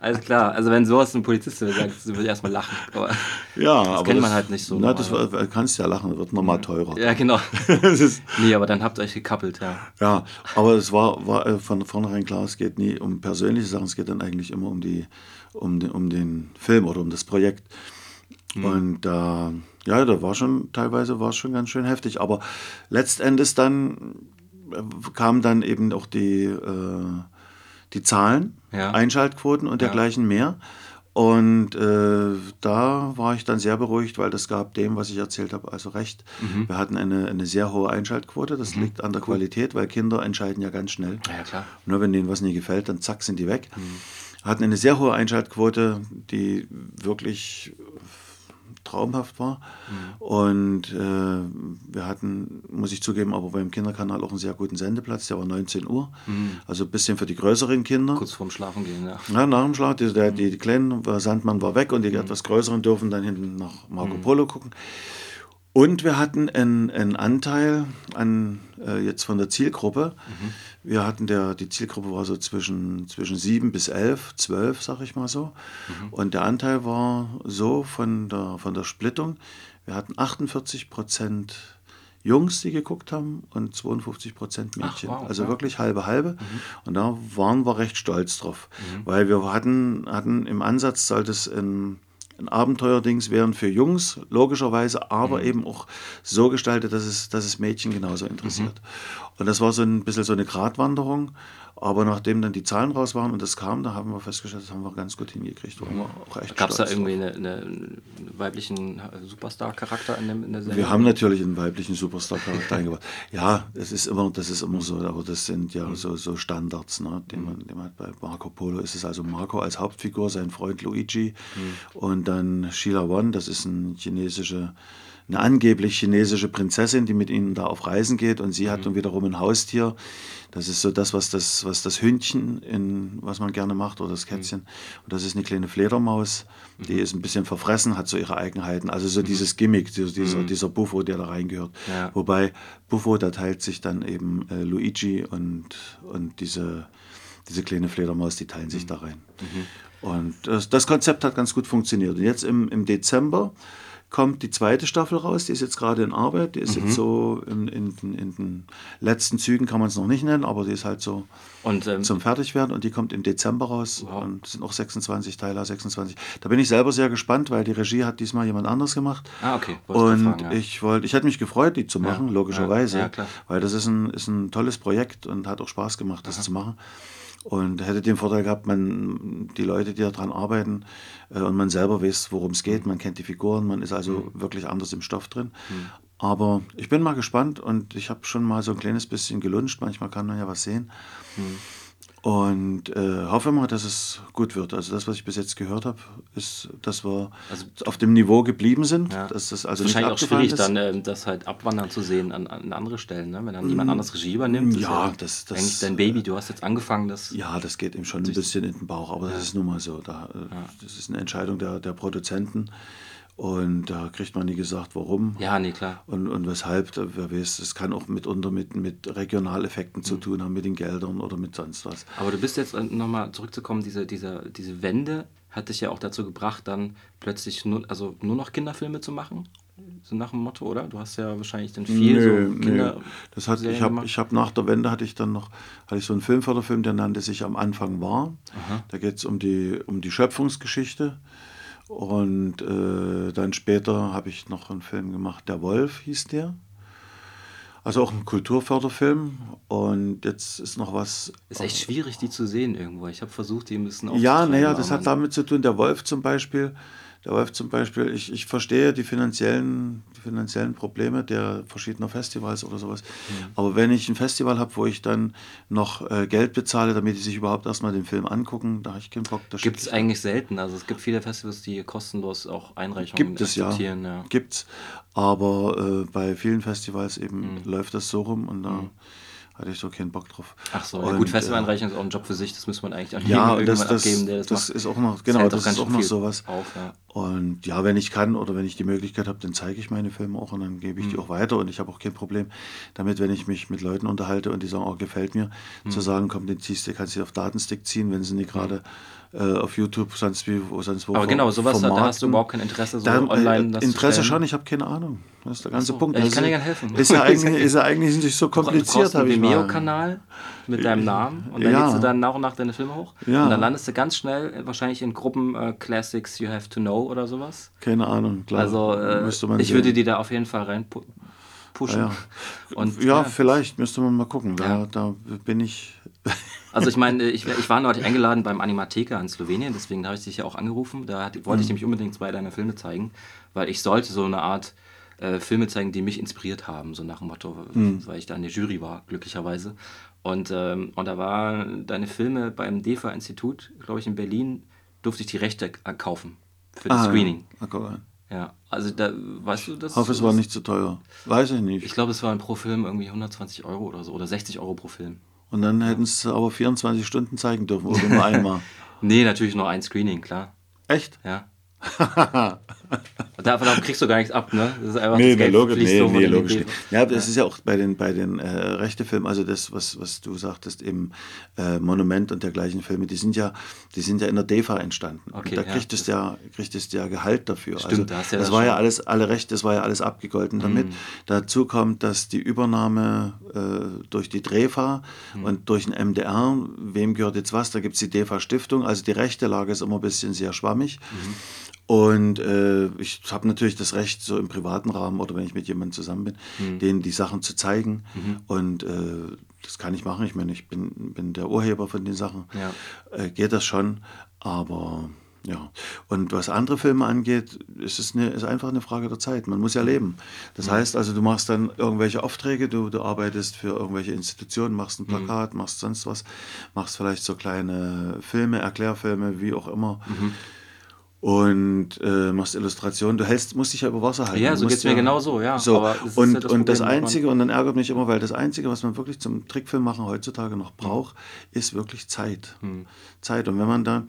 Alles klar, also wenn sowas ein Polizist sagt, würde ich erstmal lachen. Aber ja, das aber kennt das, man halt nicht so. Na, das war, kannst ja lachen, wird nochmal teurer. Ja, genau. nee, aber dann habt ihr euch gekappelt, ja. Ja, aber es war, war äh, von vornherein klar, es geht nie um persönliche Sachen, es geht dann eigentlich immer um, die, um, den, um den Film oder um das Projekt. Mhm. Und äh, ja, da war schon, teilweise war es schon ganz schön heftig. Aber letztendlich dann äh, kamen dann eben auch die, äh, die Zahlen, ja. Einschaltquoten und dergleichen ja. mehr. Und äh, da war ich dann sehr beruhigt, weil das gab dem, was ich erzählt habe, also recht. Mhm. Wir hatten eine, eine sehr hohe Einschaltquote. Das mhm. liegt an der cool. Qualität, weil Kinder entscheiden ja ganz schnell. Ja, klar. Nur wenn denen was nie gefällt, dann zack, sind die weg. Mhm. Hatten eine sehr hohe Einschaltquote, die wirklich traumhaft war. Mhm. Und äh, wir hatten, muss ich zugeben, aber beim Kinderkanal auch einen sehr guten Sendeplatz, der war 19 Uhr. Mhm. Also ein bisschen für die größeren Kinder. Kurz vorm Schlafen gehen, ja. Ja, nach dem Schlaf. Die, der, die, die kleinen, Sandmann war weg und die mhm. etwas größeren dürfen dann hinten nach Marco mhm. Polo gucken. Und wir hatten einen, einen Anteil an äh, jetzt von der Zielgruppe. Mhm. Wir hatten der, die Zielgruppe war so zwischen, zwischen sieben bis elf, zwölf, sag ich mal so. Mhm. Und der Anteil war so von der, von der Splittung. Wir hatten 48 Prozent Jungs, die geguckt haben, und 52 Prozent Mädchen. Ach, wow, also ja. wirklich halbe halbe. Mhm. Und da waren wir recht stolz drauf, mhm. weil wir hatten, hatten im Ansatz sollte es ein ein Abenteuerdings wären für Jungs, logischerweise, aber mhm. eben auch so gestaltet, dass es, dass es Mädchen genauso interessiert. Mhm. Und das war so ein bisschen so eine Gratwanderung. Aber nachdem dann die Zahlen raus waren und das kam, da haben wir festgestellt, das haben wir ganz gut hingekriegt. Gab es da irgendwie eine, eine, weiblichen Superstar-Charakter in, in, der Sendung? Wir haben natürlich einen weiblichen Superstar-Charakter eingebaut. Ja, das ist immer, das ist immer so, aber das sind ja mhm. so, so Standards, ne, den man, den man bei Marco Polo ist es also Marco als Hauptfigur, sein Freund Luigi mhm. und dann Sheila One, das ist ein chinesische eine angeblich chinesische Prinzessin, die mit ihnen da auf Reisen geht und sie hat mhm. dann wiederum ein Haustier. Das ist so das, was das, was das Hündchen, in, was man gerne macht, oder das mhm. Kätzchen. Mhm. Und das ist eine kleine Fledermaus, die mhm. ist ein bisschen verfressen, hat so ihre Eigenheiten. Also so mhm. dieses Gimmick, dieser, mhm. dieser Buffo, der da reingehört. Ja. Wobei Buffo, da teilt sich dann eben äh, Luigi und, und diese, diese kleine Fledermaus, die teilen sich da rein. Und das, das Konzept hat ganz gut funktioniert. Und jetzt im, im Dezember kommt die zweite Staffel raus, die ist jetzt gerade in Arbeit, die ist mhm. jetzt so in, in, in, den letzten Zügen, kann man es noch nicht nennen, aber die ist halt so und, ähm, zum Fertigwerden und die kommt im Dezember raus wow. und sind auch 26 Teile, 26. Da bin ich selber sehr gespannt, weil die Regie hat diesmal jemand anders gemacht. Ah, okay. und fragen, ja. ich wollte, ich hätte mich gefreut, die zu machen, ja, logischerweise, ja, weil das ist ein, ist ein tolles Projekt und hat auch Spaß gemacht, das Aha. zu machen. Und hätte den Vorteil gehabt, man, die Leute, die daran arbeiten äh, und man selber weiß, worum es geht, man kennt die Figuren, man ist also mhm. wirklich anders im Stoff drin. Mhm. Aber ich bin mal gespannt und ich habe schon mal so ein kleines bisschen gelunscht. Manchmal kann man ja was sehen. Mhm. Und äh, hoffe mal, dass es gut wird. Also das, was ich bis jetzt gehört habe, ist, dass wir also, auf dem Niveau geblieben sind. Ja. Dass das also wahrscheinlich auch schwierig, ist. dann äh, das halt abwandern zu sehen an, an andere Stellen, ne? wenn dann jemand mm, anderes Regie übernimmt. Das ja, das, das eigentlich dein Baby. Du hast jetzt angefangen, das. Ja, das geht ihm schon ein bisschen in den Bauch, aber ja. das ist nun mal so. Da, äh, ja. Das ist eine Entscheidung der, der Produzenten. Und da kriegt man nie gesagt, warum. Ja, nee, klar. Und, und weshalb, wer weiß, es kann auch mitunter mit, mit Regionaleffekten zu mhm. tun haben, mit den Geldern oder mit sonst was. Aber du bist jetzt äh, nochmal zurückzukommen, diese, diese, diese Wende hat dich ja auch dazu gebracht, dann plötzlich nur, also nur noch Kinderfilme zu machen? So nach dem Motto, oder? Du hast ja wahrscheinlich dann viel nö, so Kinder. Nö. Das hat, ich habe hab nach der Wende hatte ich dann noch hatte ich so einen Filmförderfilm, der nannte sich Am Anfang war. Aha. Da geht es um die, um die Schöpfungsgeschichte. Und äh, dann später habe ich noch einen Film gemacht, Der Wolf hieß der. Also auch ein Kulturförderfilm. Und jetzt ist noch was. Ist echt schwierig, die zu sehen irgendwo. Ich habe versucht, die ein bisschen Ja, naja, das hat damit zu tun, der Wolf zum Beispiel, der läuft zum Beispiel, ich, ich verstehe die finanziellen, die finanziellen Probleme der verschiedener Festivals oder sowas. Mhm. Aber wenn ich ein Festival habe, wo ich dann noch äh, Geld bezahle, damit die sich überhaupt erstmal den Film angucken, da habe ich keinen Bock. Gibt es eigentlich selten. Also es gibt viele Festivals, die kostenlos auch Einreichungen Gibt es ja. ja. Gibt's. Aber äh, bei vielen Festivals eben mhm. läuft das so rum und da. Mhm hatte ich so keinen Bock drauf. Ach so, ja, gut, Festivaleinreichung ist auch ein Job für sich, das muss man eigentlich an ja, das, das, abgeben, der das, das macht. ist auch noch, genau, das, das ist auch noch sowas. Auf, ja. Und ja, wenn ich kann oder wenn ich die Möglichkeit habe, dann zeige ich meine Filme auch und dann gebe ich mhm. die auch weiter und ich habe auch kein Problem damit, wenn ich mich mit Leuten unterhalte und die sagen, oh, gefällt mir, mhm. zu sagen, komm, den ziehst du, kannst du auf Datenstick ziehen, wenn sie nicht mhm. gerade äh, auf YouTube, sonst wie wo, sonst wo. Aber genau, sowas, da hast du überhaupt kein Interesse, so da, online. Äh, Interesse schon, ich habe keine Ahnung. Das ist der ganze so, Punkt. Ja, ich kann dir gerne helfen. Ist ja eigentlich, ist ja eigentlich nicht so kompliziert, habe ich Vimeo-Kanal mit deinem Namen und dann ja. lädst du dann nach und nach deine Filme hoch. Ja. Und dann landest du ganz schnell äh, wahrscheinlich in Gruppen äh, Classics You Have to Know oder sowas. Keine Ahnung, klar. Also äh, ich sehen. würde die da auf jeden Fall rein pushen. Ja, und, ja, ja, vielleicht müsste man mal gucken. Da, da bin ich. Also ich meine, ich, ich war neulich eingeladen beim Animatheker in Slowenien, deswegen habe ich dich ja auch angerufen. Da wollte mhm. ich nämlich unbedingt zwei deiner Filme zeigen, weil ich sollte so eine Art äh, Filme zeigen, die mich inspiriert haben, so nach dem Motto, mhm. weil ich da in der Jury war, glücklicherweise. Und, ähm, und da waren deine Filme beim DEFA-Institut, glaube ich, in Berlin, durfte ich die Rechte kaufen für das ah, Screening. Ja. Okay. Ja, also da, weißt du das? Ich hoffe, es war nicht zu teuer. Weiß ich nicht. Ich glaube, es waren pro Film irgendwie 120 Euro oder so oder 60 Euro pro Film. Und dann hätten es aber 24 Stunden zeigen dürfen oder nur einmal. nee, natürlich nur ein Screening, klar. Echt? Ja. Davon kriegst du gar nichts ab, ne? Das ist einfach nee, das Geld logisch, nee, so nee, logisch nicht. Ja, das ja. ist ja auch bei den, bei den äh, Rechtefilmen, also das, was, was du sagtest, eben äh, Monument und dergleichen Filme, die sind ja, die sind ja in der DEFA entstanden. Okay, und da kriegt es ja, kriegt es ja Gehalt dafür. Stimmt, also, da hast ja das, das war ja alles, alle Rechte, das war ja alles abgegolten damit. Mhm. Dazu kommt, dass die Übernahme äh, durch die DREFA mhm. und durch den MDR, wem gehört jetzt was? Da gibt es die DEFA Stiftung, also die rechte Lage ist immer ein bisschen sehr schwammig. Mhm. Und äh, ich habe natürlich das Recht, so im privaten Rahmen oder wenn ich mit jemandem zusammen bin, mhm. denen die Sachen zu zeigen. Mhm. Und äh, das kann ich machen. Ich meine, ich bin, bin der Urheber von den Sachen. Ja. Äh, geht das schon. Aber ja. Und was andere Filme angeht, ist es eine, ist einfach eine Frage der Zeit. Man muss ja leben. Das mhm. heißt also, du machst dann irgendwelche Aufträge, du, du arbeitest für irgendwelche Institutionen, machst ein mhm. Plakat, machst sonst was, machst vielleicht so kleine Filme, Erklärfilme, wie auch immer. Mhm und äh, machst Illustrationen. Du hältst, musst dich ja über Wasser halten. Ja, so geht es mir ja, genauso, ja. So. Das und, ja das, und das Einzige, und dann ärgert mich immer, weil das Einzige, was man wirklich zum Trickfilm machen heutzutage noch braucht, ist wirklich Zeit. Hm. Zeit. Und wenn man da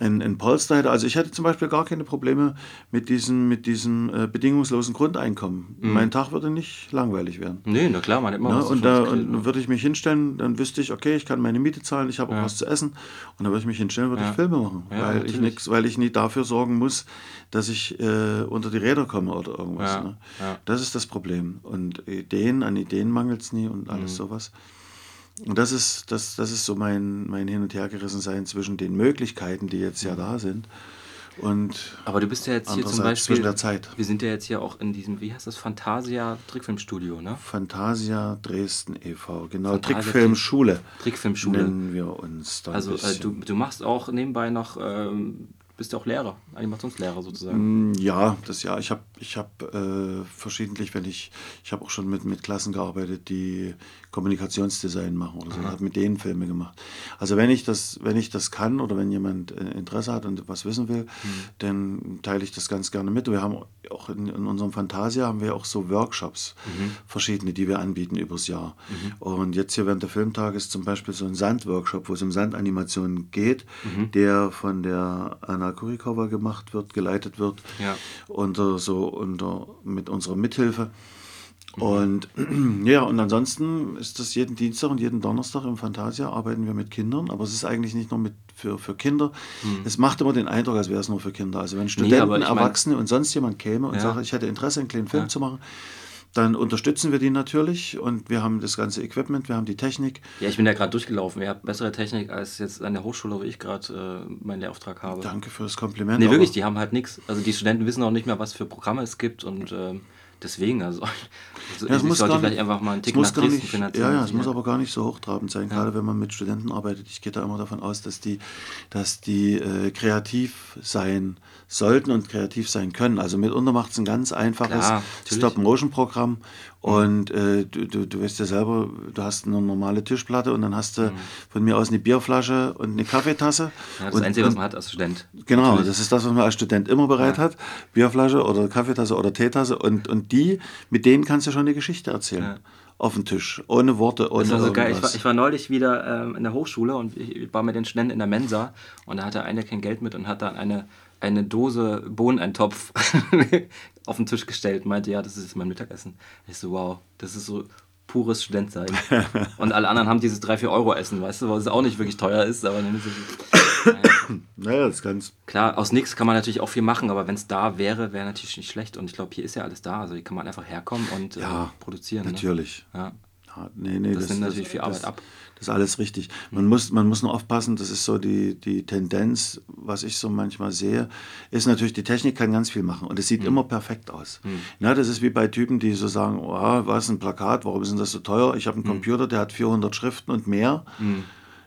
in, in Polster hätte, also ich hätte zum Beispiel gar keine Probleme mit diesem, mit diesem äh, bedingungslosen Grundeinkommen. Mhm. Mein Tag würde nicht langweilig werden. Nee, na klar, man hat immer na, was Und da und ne? würde ich mich hinstellen, dann wüsste ich, okay, ich kann meine Miete zahlen, ich habe auch ja. was zu essen. Und dann würde ich mich hinstellen, würde ja. ich Filme machen. Ja, weil, ich nix, weil ich nie dafür sorgen muss, dass ich äh, unter die Räder komme oder irgendwas. Ne? Das ist das Problem. Und Ideen, an Ideen mangelt es nie und alles mhm. sowas. Und das ist, das, das ist so mein, mein Hin- und Hergerissensein zwischen den Möglichkeiten, die jetzt ja da sind. Und Aber du bist ja jetzt hier zum Beispiel. der Zeit. Wir sind ja jetzt hier auch in diesem, wie heißt das, Fantasia Trickfilmstudio, ne? Fantasia Dresden e.V., genau. Fantasia Trickfilmschule. Trickfilmschule. Nennen wir uns da. Also äh, du, du machst auch nebenbei noch ähm, bist du auch Lehrer, Animationslehrer sozusagen. Mm, ja, das ja. Ich habe ich hab, äh, verschiedentlich, wenn ich, ich habe auch schon mit, mit Klassen gearbeitet, die Kommunikationsdesign machen oder so, mhm. habe mit denen Filme gemacht. Also wenn ich das, wenn ich das kann oder wenn jemand äh, Interesse hat und was wissen will, mhm. dann teile ich das ganz gerne mit. Wir haben auch in, in unserem Fantasia haben wir auch so Workshops, mhm. verschiedene, die wir anbieten übers Jahr. Mhm. Und jetzt hier während der Filmtage ist zum Beispiel so ein Sandworkshop, wo es um Sandanimationen geht, mhm. der von der Anna Kurikova gemacht wird, geleitet wird, ja. unter so unter mit unserer Mithilfe. Und ja, und ansonsten ist das jeden Dienstag und jeden Donnerstag im Fantasia arbeiten wir mit Kindern, aber es ist eigentlich nicht nur mit für, für Kinder. Mhm. Es macht immer den Eindruck, als wäre es nur für Kinder. Also wenn Studenten, nee, Erwachsene mein, und sonst jemand käme und ja. sagt, ich hätte Interesse, einen kleinen Film ja. zu machen, dann unterstützen wir die natürlich und wir haben das ganze Equipment, wir haben die Technik. Ja, ich bin ja gerade durchgelaufen. Ihr habt bessere Technik als jetzt an der Hochschule, wo ich gerade äh, meinen Lehrauftrag habe. Danke für das Kompliment. Nee, wirklich, die haben halt nichts. Also die Studenten wissen auch nicht mehr, was für Programme es gibt und äh, deswegen, also, also ja, ich sollte vielleicht einfach mal einen Tick nach Dresden nicht, finanzieren. Ja, ja, es muss aber gar nicht so hochtrabend sein, ja. gerade wenn man mit Studenten arbeitet. Ich gehe da immer davon aus, dass die, dass die äh, kreativ sein sollten und kreativ sein können. Also mitunter macht es ein ganz einfaches Stop-Motion-Programm und äh, du, du, du weißt ja selber, du hast eine normale Tischplatte und dann hast du mhm. von mir aus eine Bierflasche und eine Kaffeetasse. Ja, das und, Einzige, was man hat als Student. Genau, Natürlich. das ist das, was man als Student immer bereit ja. hat. Bierflasche oder Kaffeetasse oder Teetasse und, und die, mit denen kannst du schon eine Geschichte erzählen. Ja. Auf dem Tisch, ohne Worte, ohne das war so geil. Ich war, ich war, neulich wieder ähm, in der Hochschule und ich war mit den Studenten in der Mensa und da hatte einer kein Geld mit und hat dann eine eine Dose Bohneneintopf auf den Tisch gestellt, meinte, ja, das ist mein Mittagessen. Ich so, wow, das ist so pures Studentsein. Und alle anderen haben dieses 3, 4 Euro Essen, weißt du, weil es auch nicht wirklich teuer ist, aber dann ist es. Naja, naja das kann's. Klar, aus nichts kann man natürlich auch viel machen, aber wenn es da wäre, wäre natürlich nicht schlecht. Und ich glaube, hier ist ja alles da. Also hier kann man einfach herkommen und ja, äh, produzieren. Ne? Natürlich. Ne? Ja. Ja, nee, nee, das, das nimmt natürlich viel Arbeit das, ab. Das ist alles richtig. Man, muss, man muss nur aufpassen, das ist so die, die Tendenz, was ich so manchmal sehe, ist natürlich, die Technik kann ganz viel machen und es sieht mhm. immer perfekt aus. Mhm. Ja, das ist wie bei Typen, die so sagen, oh, was ein Plakat, warum ist denn das so teuer? Ich habe einen mhm. Computer, der hat 400 Schriften und mehr. Mhm.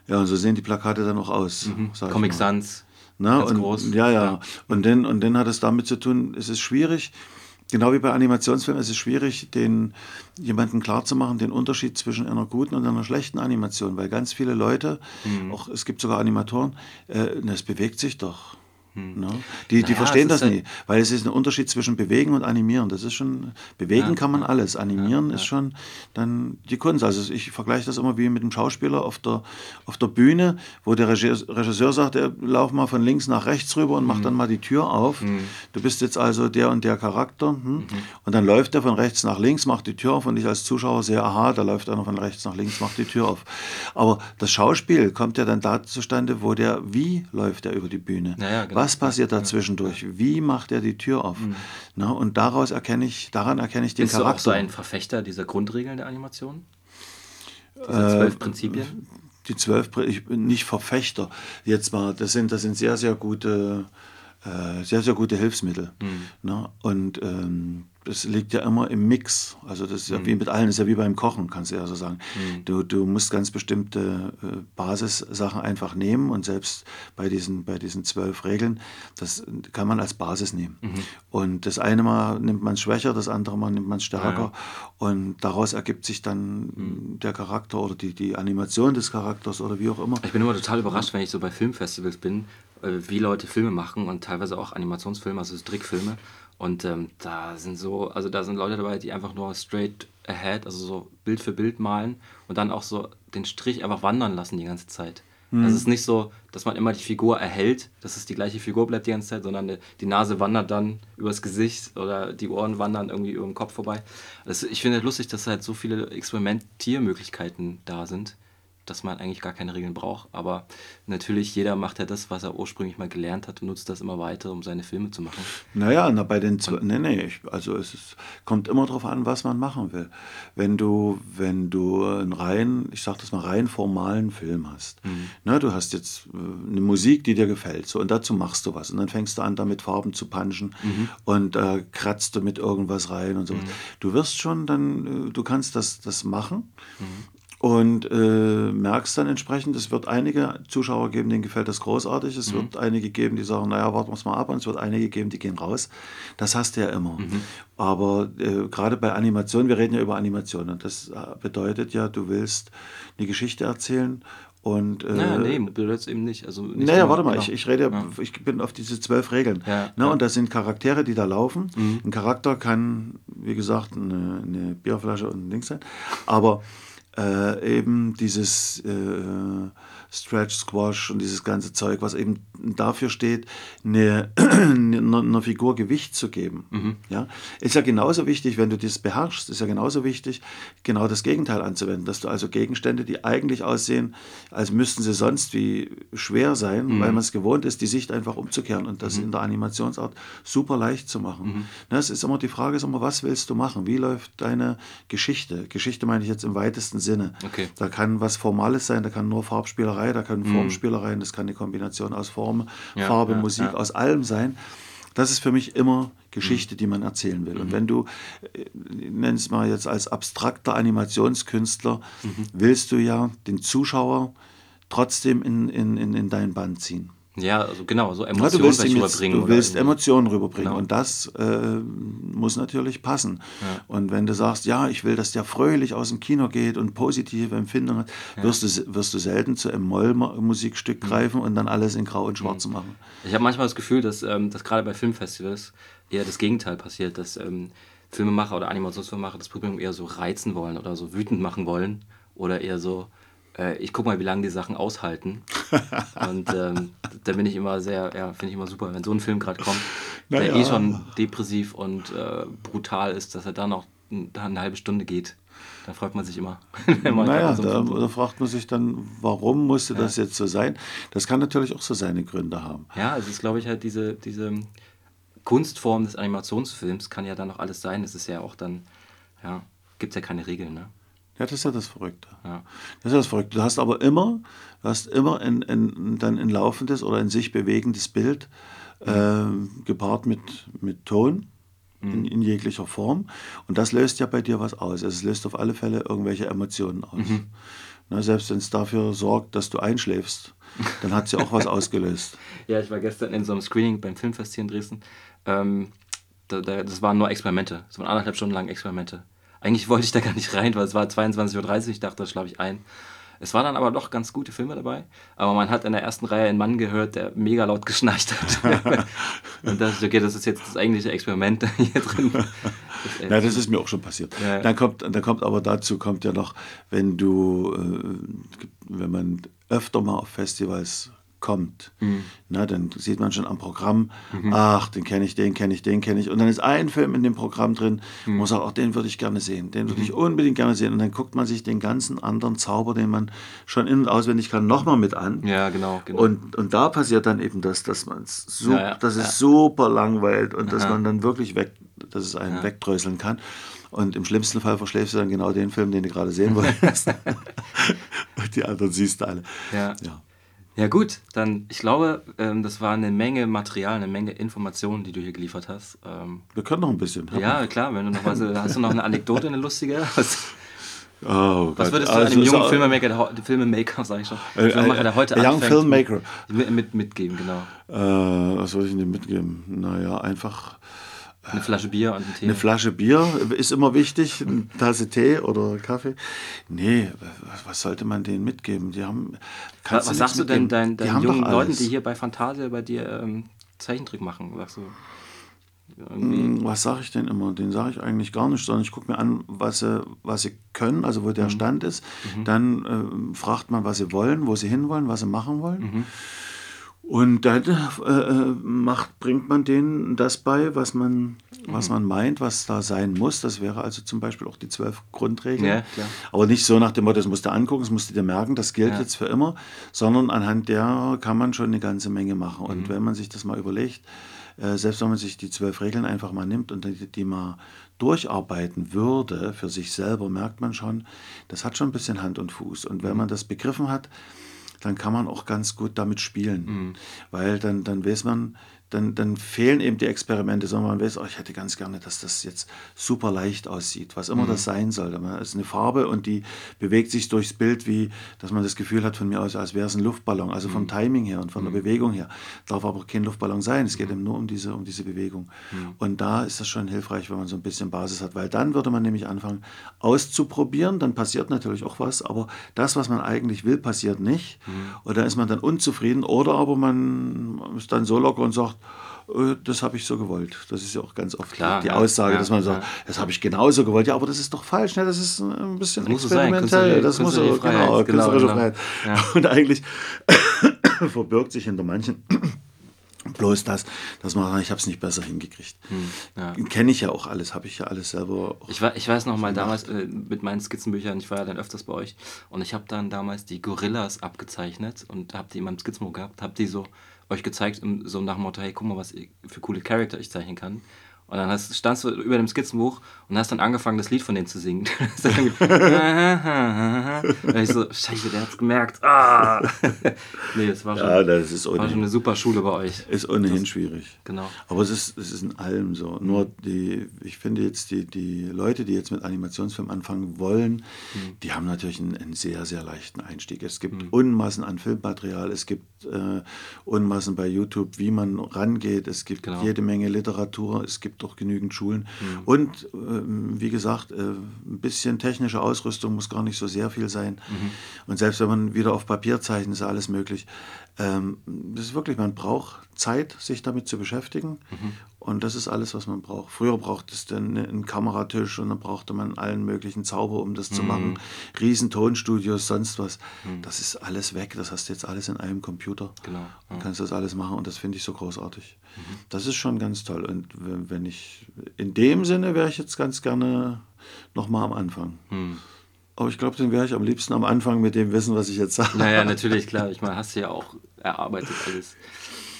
Ja, und so sehen die Plakate dann auch aus. Mhm. Comic Sans. Na, und, groß. Ja, ja, ja. Und, dann, und dann hat es damit zu tun, es ist schwierig, Genau wie bei Animationsfilmen ist es schwierig, den jemanden klarzumachen, den Unterschied zwischen einer guten und einer schlechten Animation, weil ganz viele Leute, mhm. auch es gibt sogar Animatoren, äh, es bewegt sich doch. Hm. Ne? Die, naja, die verstehen das halt nie, weil es ist ein Unterschied zwischen Bewegen und Animieren. Das ist schon, bewegen ja, kann man alles, animieren ja, ist schon dann die Kunst. Also ich vergleiche das immer wie mit einem Schauspieler auf der, auf der Bühne, wo der Regisseur sagt, er lauf mal von links nach rechts rüber und mhm. macht dann mal die Tür auf. Mhm. Du bist jetzt also der und der Charakter. Hm? Mhm. Und dann läuft er von rechts nach links, macht die Tür auf und ich als Zuschauer sehe, aha, da läuft einer von rechts nach links, macht die Tür auf. Aber das Schauspiel kommt ja dann da zustande, wo der, wie läuft er über die Bühne? Ja, genau. Was passiert da zwischendurch? Wie macht er die Tür auf? Mhm. Na, und daraus erkenne ich, daran erkenne ich den Bist Charakter. Bist du auch so ein Verfechter dieser Grundregeln der Animation? Diese zwölf äh, Prinzipien? Die zwölf, ich bin nicht Verfechter. Jetzt mal, das sind, das sind sehr, sehr gute, äh, sehr, sehr gute Hilfsmittel. Mhm. Na, und ähm, das liegt ja immer im Mix. Also das ist ja mhm. wie mit allen, ist ja wie beim Kochen, kannst du ja so sagen. Mhm. Du, du musst ganz bestimmte äh, Basissachen einfach nehmen und selbst bei diesen, bei diesen zwölf Regeln, das kann man als Basis nehmen. Mhm. Und das eine Mal nimmt man schwächer, das andere Mal nimmt man stärker. Ja. Und daraus ergibt sich dann mhm. der Charakter oder die, die Animation des Charakters oder wie auch immer. Ich bin immer total überrascht, wenn ich so bei Filmfestivals bin, äh, wie Leute Filme machen und teilweise auch Animationsfilme, also Trickfilme. Und ähm, da sind so, also da sind Leute dabei, die einfach nur straight ahead, also so Bild für Bild malen und dann auch so den Strich einfach wandern lassen die ganze Zeit. Mhm. Also es ist nicht so, dass man immer die Figur erhält, dass es die gleiche Figur bleibt die ganze Zeit, sondern die Nase wandert dann übers Gesicht oder die Ohren wandern irgendwie über den Kopf vorbei. Also ich finde es lustig, dass halt so viele Experimentiermöglichkeiten da sind dass man eigentlich gar keine Regeln braucht. Aber natürlich, jeder macht ja das, was er ursprünglich mal gelernt hat und nutzt das immer weiter, um seine Filme zu machen. Naja, na, bei den zwei, nee, nee, also es ist, kommt immer darauf an, was man machen will. Wenn du, wenn du einen rein, ich sag das mal, rein formalen Film hast, mhm. ne, du hast jetzt äh, eine Musik, die dir gefällt, so, und dazu machst du was. Und dann fängst du an, damit Farben zu punchen mhm. und äh, kratzt du mit irgendwas rein und so. Mhm. Du wirst schon dann, äh, du kannst das, das machen. Und äh, merkst dann entsprechend, es wird einige Zuschauer geben, denen gefällt das großartig, es mhm. wird einige geben, die sagen, naja, warten wir es mal ab, und es wird einige geben, die gehen raus. Das hast du ja immer. Mhm. Aber äh, gerade bei Animation, wir reden ja über Animation und das äh, bedeutet ja, du willst eine Geschichte erzählen und, äh, naja, nee, bedeutet eben nicht. Also nicht naja, warte mal, genau. ich, ich rede, ja. ich bin auf diese zwölf Regeln. Ja, ne, ja. Und das sind Charaktere, die da laufen. Mhm. Ein Charakter kann, wie gesagt, eine, eine Bierflasche und ein Ding sein. Aber äh, eben dieses äh, Stretch Squash und dieses ganze Zeug, was eben dafür steht, eine, einer Figur Gewicht zu geben. Mhm. Ja? Ist ja genauso wichtig, wenn du das beherrschst, ist ja genauso wichtig, genau das Gegenteil anzuwenden, dass du also Gegenstände, die eigentlich aussehen, als müssten sie sonst wie schwer sein, mhm. weil man es gewohnt ist, die Sicht einfach umzukehren und das mhm. in der Animationsart super leicht zu machen. Mhm. Das ist immer die Frage, ist immer, was willst du machen? Wie läuft deine Geschichte? Geschichte meine ich jetzt im weitesten Sinne. Okay. Da kann was Formales sein, da kann nur Farbspielerei, da können mhm. Formspielereien, das kann eine Kombination aus Form, ja, Farbe, ja, Musik, aus allem sein. Das ist für mich immer Geschichte, mhm. die man erzählen will. Mhm. Und wenn du, äh, nenn es mal jetzt als abstrakter Animationskünstler, mhm. willst du ja den Zuschauer trotzdem in, in, in, in dein Band ziehen. Ja, also genau, so Emotionen ja, du rüberbringen. Du willst Emotionen rüberbringen genau. und das äh, muss natürlich passen. Ja. Und wenn du sagst, ja, ich will, dass der fröhlich aus dem Kino geht und positive Empfindungen hat, ja. wirst, du, wirst du selten zu einem Moll-Musikstück mhm. greifen und dann alles in Grau und Schwarz mhm. machen. Ich habe manchmal das Gefühl, dass, ähm, dass gerade bei Filmfestivals eher das Gegenteil passiert, dass ähm, Filmemacher oder Animationsfilmemacher das Publikum eher so reizen wollen oder so wütend machen wollen oder eher so äh, ich gucke mal, wie lange die Sachen aushalten. und ähm, da bin ich immer sehr, ja, finde ich immer super, wenn so ein Film gerade kommt, naja. der eh schon depressiv und äh, brutal ist, dass er dann noch eine halbe Stunde geht. Da fragt man sich immer. naja, so da, da, fragt man sich dann, warum musste ja. das jetzt so sein? Das kann natürlich auch so seine Gründe haben. Ja, es ist, glaube ich, halt diese, diese Kunstform des Animationsfilms kann ja dann noch alles sein. Es ist ja auch dann, ja, gibt es ja keine Regeln, ne? Ja, das ist ja das Verrückte. Ja. Das ist ja das Verrückte. Du hast aber immer, du hast immer ein, ein, dann ein laufendes oder ein sich bewegendes Bild äh, gepaart mit, mit Ton in, mhm. in, jeglicher Form. Und das löst ja bei dir was aus. Also es löst auf alle Fälle irgendwelche Emotionen aus. Mhm. Na, selbst wenn es dafür sorgt, dass du einschläfst, dann hat es ja auch was ausgelöst. Ja, ich war gestern in so einem Screening beim Filmfest hier in Dresden. Ähm, da, da, das waren nur Experimente. Das waren anderthalb Stunden lang Experimente. Eigentlich wollte ich da gar nicht rein, weil es war 22.30 Uhr, ich dachte, da schlafe ich ein. Es waren dann aber doch ganz gute Filme dabei. Aber man hat in der ersten Reihe einen Mann gehört, der mega laut geschnarcht hat. und das, okay, das ist jetzt das eigentliche Experiment hier drin. Das ja, das ist mir auch schon passiert. Ja. Dann, kommt, dann kommt aber dazu, kommt ja noch, wenn du, äh, wenn man öfter mal auf Festivals kommt. Mhm. Na, dann sieht man schon am Programm, mhm. ach, den kenne ich, den kenne ich, den kenne ich. Und dann ist ein Film in dem Programm drin, mhm. sagt, auch den würde ich gerne sehen, den würde ich mhm. unbedingt gerne sehen. Und dann guckt man sich den ganzen anderen Zauber, den man schon in- und auswendig kann, nochmal mit an. Ja, genau. genau. Und, und da passiert dann eben das, dass man so, ja, ja, dass es super langweilt und dass man dann wirklich weg, dass es einen wegdröseln kann. Und im schlimmsten Fall verschläfst du dann genau den Film, den du gerade sehen wolltest. und die anderen siehst du alle. Ja. ja. Ja gut, dann ich glaube, ähm, das war eine Menge Material, eine Menge Informationen, die du hier geliefert hast. Ähm, Wir können noch ein bisschen. Ja, klar, wenn du noch was, hast du noch eine Anekdote, eine lustige? Was, oh, was würdest du also, einem jungen Filmemaker, Filmemaker, sag ich schon, äh, Filmemacher, der heute Young Filmmaker. Mit, mit, mitgeben, genau. Äh, was soll ich denn mitgeben? Naja, einfach eine Flasche Bier und ein Tee. Eine Flasche Bier ist immer wichtig, eine Tasse Tee oder Kaffee. Nee, was sollte man denen mitgeben? Die haben. Was, was sagst du denn deinen, deinen jungen Leuten, die hier bei Fantasia bei dir ähm, Zeichentrick machen? Sagst du, hm, was sage ich denn immer? Den sage ich eigentlich gar nicht, sondern ich gucke mir an, was sie, was sie können, also wo der mhm. Stand ist. Mhm. Dann äh, fragt man, was sie wollen, wo sie hinwollen, was sie machen wollen. Mhm. Und dann äh, äh, macht, bringt man denen das bei, was man, was mhm. man meint, was da sein muss. Das wäre also zum Beispiel auch die zwölf Grundregeln. Ja, Aber nicht so nach dem Motto, das musst du angucken, das musst du dir merken, das gilt ja. jetzt für immer, sondern anhand der kann man schon eine ganze Menge machen. Und mhm. wenn man sich das mal überlegt, äh, selbst wenn man sich die zwölf Regeln einfach mal nimmt und die, die mal durcharbeiten würde für sich selber, merkt man schon, das hat schon ein bisschen Hand und Fuß. Und wenn mhm. man das begriffen hat, dann kann man auch ganz gut damit spielen. Mhm. Weil dann, dann weiß man, dann, dann fehlen eben die Experimente, sondern man weiß, oh, ich hätte ganz gerne, dass das jetzt super leicht aussieht, was immer mhm. das sein soll. Es ist eine Farbe und die bewegt sich durchs Bild, wie dass man das Gefühl hat von mir aus, als wäre es ein Luftballon. Also vom mhm. Timing her und von der mhm. Bewegung her. Darf aber kein Luftballon sein. Es geht mhm. eben nur um diese, um diese Bewegung. Mhm. Und da ist das schon hilfreich, wenn man so ein bisschen Basis hat, weil dann würde man nämlich anfangen auszuprobieren. Dann passiert natürlich auch was, aber das, was man eigentlich will, passiert nicht. Oder ist man dann unzufrieden oder aber man ist dann so locker und sagt, das habe ich so gewollt. Das ist ja auch ganz oft Klar, die ja, Aussage, ja, dass man sagt, ja. das habe ich genauso gewollt. Ja, aber das ist doch falsch. Ne? Das ist ein bisschen das experimentell. das muss so, genau, genau, genau. Und eigentlich verbirgt sich hinter manchen bloß das, dass man sagt, ich habe es nicht besser hingekriegt. Hm. Kenne ich ja auch alles, habe ich ja alles selber. Ich, war, ich weiß noch mal damals äh, mit meinen Skizzenbüchern, ich war ja dann öfters bei euch und ich habe dann damals die Gorillas abgezeichnet und habe die in meinem Skizzenbuch gehabt, habe die so euch gezeigt, so nach dem Motto, hey, guck mal, was für coole Charakter ich zeichnen kann. Und dann hast, standst du über dem Skizzenbuch und hast dann angefangen, das Lied von denen zu singen. und ich so, scheiße, der hat's gemerkt. Ah. nee, das war schon, ja, das ist war schon eine super Schule bei euch. Ist ohnehin das, schwierig. Genau. Aber es ist, es ist in allem so. Nur die, ich finde jetzt, die, die Leute, die jetzt mit Animationsfilmen anfangen wollen, mhm. die haben natürlich einen, einen, sehr, sehr leichten Einstieg. Es gibt mhm. Unmassen an Filmmaterial, es gibt äh, Unmassen bei YouTube, wie man rangeht, es gibt genau. jede Menge Literatur, es gibt gibt auch genügend Schulen. Mhm. Und äh, wie gesagt, äh, ein bisschen technische Ausrüstung muss gar nicht so sehr viel sein. Mhm. Und selbst wenn man wieder auf Papier zeichnet, ist alles möglich. Ähm, das ist wirklich, man braucht Zeit, sich damit zu beschäftigen. Mhm. Und das ist alles, was man braucht. Früher brauchte es dann einen Kameratisch und dann brauchte man allen möglichen Zauber, um das mhm. zu machen. Riesen Tonstudios, sonst was. Mhm. Das ist alles weg. Das hast du jetzt alles in einem Computer. Genau. Ja. kannst das alles machen und das finde ich so großartig. Mhm. Das ist schon ganz toll. Und wenn ich, in dem Sinne wäre ich jetzt ganz gerne nochmal am Anfang. Aber ich glaube, den wäre ich am liebsten am Anfang mit dem Wissen, was ich jetzt sage. Naja, natürlich, klar. Ich meine, hast du ja auch erarbeitet alles.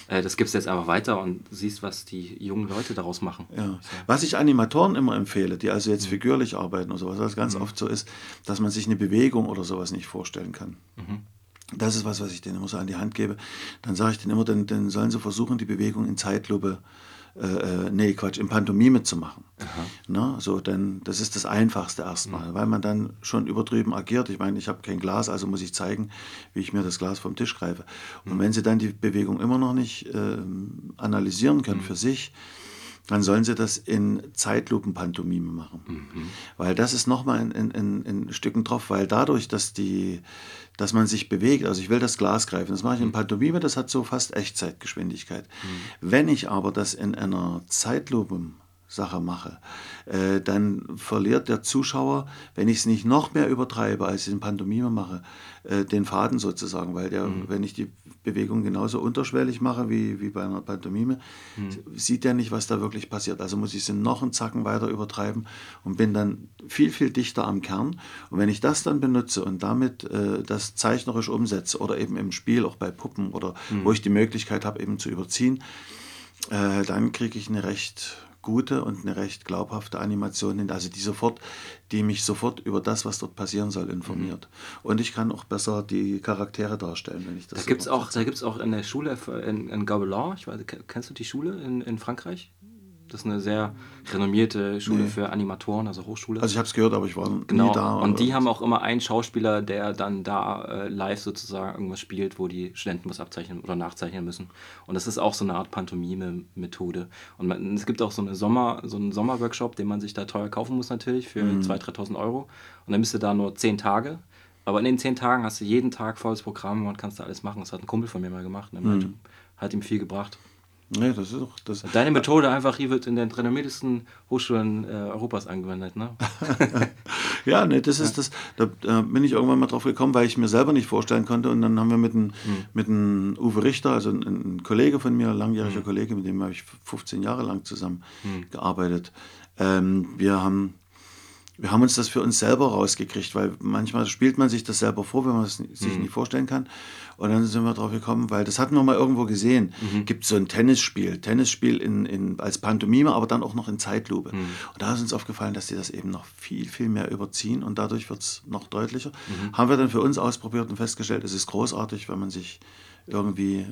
Äh, das gibst du jetzt einfach weiter und siehst, was die jungen Leute daraus machen. Ja. Was ich Animatoren immer empfehle, die also jetzt mhm. figürlich arbeiten oder sowas, was ganz mhm. oft so ist, dass man sich eine Bewegung oder sowas nicht vorstellen kann. Mhm. Das ist was, was ich denen immer so an die Hand gebe. Dann sage ich denen immer, dann, dann sollen sie versuchen, die Bewegung in Zeitlupe äh, äh, nee, Quatsch, in Pantomime zu machen. Ne? So, denn das ist das Einfachste erstmal, mhm. weil man dann schon übertrieben agiert. Ich meine, ich habe kein Glas, also muss ich zeigen, wie ich mir das Glas vom Tisch greife. Und mhm. wenn Sie dann die Bewegung immer noch nicht äh, analysieren können mhm. für sich, dann sollen sie das in Zeitlupenpantomime machen. Mhm. Weil das ist nochmal ein, ein, ein, ein Stücken drauf, weil dadurch, dass, die, dass man sich bewegt, also ich will das Glas greifen, das mache ich in mhm. Pantomime, das hat so fast Echtzeitgeschwindigkeit. Mhm. Wenn ich aber das in einer Zeitlupe Sache mache, äh, dann verliert der Zuschauer, wenn ich es nicht noch mehr übertreibe, als ich in Pantomime mache, äh, den Faden sozusagen, weil der, mhm. wenn ich die Bewegung genauso unterschwellig mache wie, wie bei einer Pantomime, mhm. sieht der nicht, was da wirklich passiert. Also muss ich sie noch einen Zacken weiter übertreiben und bin dann viel, viel dichter am Kern. Und wenn ich das dann benutze und damit äh, das zeichnerisch umsetze oder eben im Spiel, auch bei Puppen oder mhm. wo ich die Möglichkeit habe, eben zu überziehen, äh, dann kriege ich eine recht gute und eine recht glaubhafte Animation hin, also die sofort, die mich sofort über das, was dort passieren soll, informiert. Mhm. Und ich kann auch besser die Charaktere darstellen, wenn ich das da so gibt's auch Da gibt es auch in der Schule in, in Gobelin, ich weiß, kennst du die Schule in, in Frankreich? Das ist eine sehr renommierte Schule nee. für Animatoren, also Hochschule. Also ich habe es gehört, aber ich war genau. nie da. Und die haben auch immer einen Schauspieler, der dann da äh, live sozusagen irgendwas spielt, wo die Studenten was abzeichnen oder nachzeichnen müssen. Und das ist auch so eine Art Pantomime-Methode. Und man, es gibt auch so, eine Sommer, so einen Sommerworkshop, den man sich da teuer kaufen muss natürlich, für mhm. 2.000, 3.000 Euro. Und dann bist du da nur 10 Tage. Aber in den 10 Tagen hast du jeden Tag volles Programm und kannst da alles machen. Das hat ein Kumpel von mir mal gemacht. Und mhm. hat ihm viel gebracht. Nee, das ist auch, das Deine Methode einfach hier wird in den renommiertesten Hochschulen äh, Europas angewendet, ne? ja, nee, das ist das. Da, da, bin ich irgendwann mal drauf gekommen, weil ich mir selber nicht vorstellen konnte. Und dann haben wir mit einem hm. mit Uwe Richter, also ein, ein, Kollege von mir, langjähriger hm. Kollege, mit dem habe ich 15 Jahre lang zusammen hm. gearbeitet. Ähm, wir haben wir haben uns das für uns selber rausgekriegt, weil manchmal spielt man sich das selber vor, wenn man es sich mhm. nicht vorstellen kann. Und dann sind wir drauf gekommen, weil das hatten wir mal irgendwo gesehen. Mhm. Gibt so ein Tennisspiel, Tennisspiel in, in, als Pantomime, aber dann auch noch in Zeitlupe. Mhm. Und da ist uns aufgefallen, dass die das eben noch viel, viel mehr überziehen und dadurch wird es noch deutlicher. Mhm. Haben wir dann für uns ausprobiert und festgestellt, es ist großartig, wenn man sich irgendwie, äh,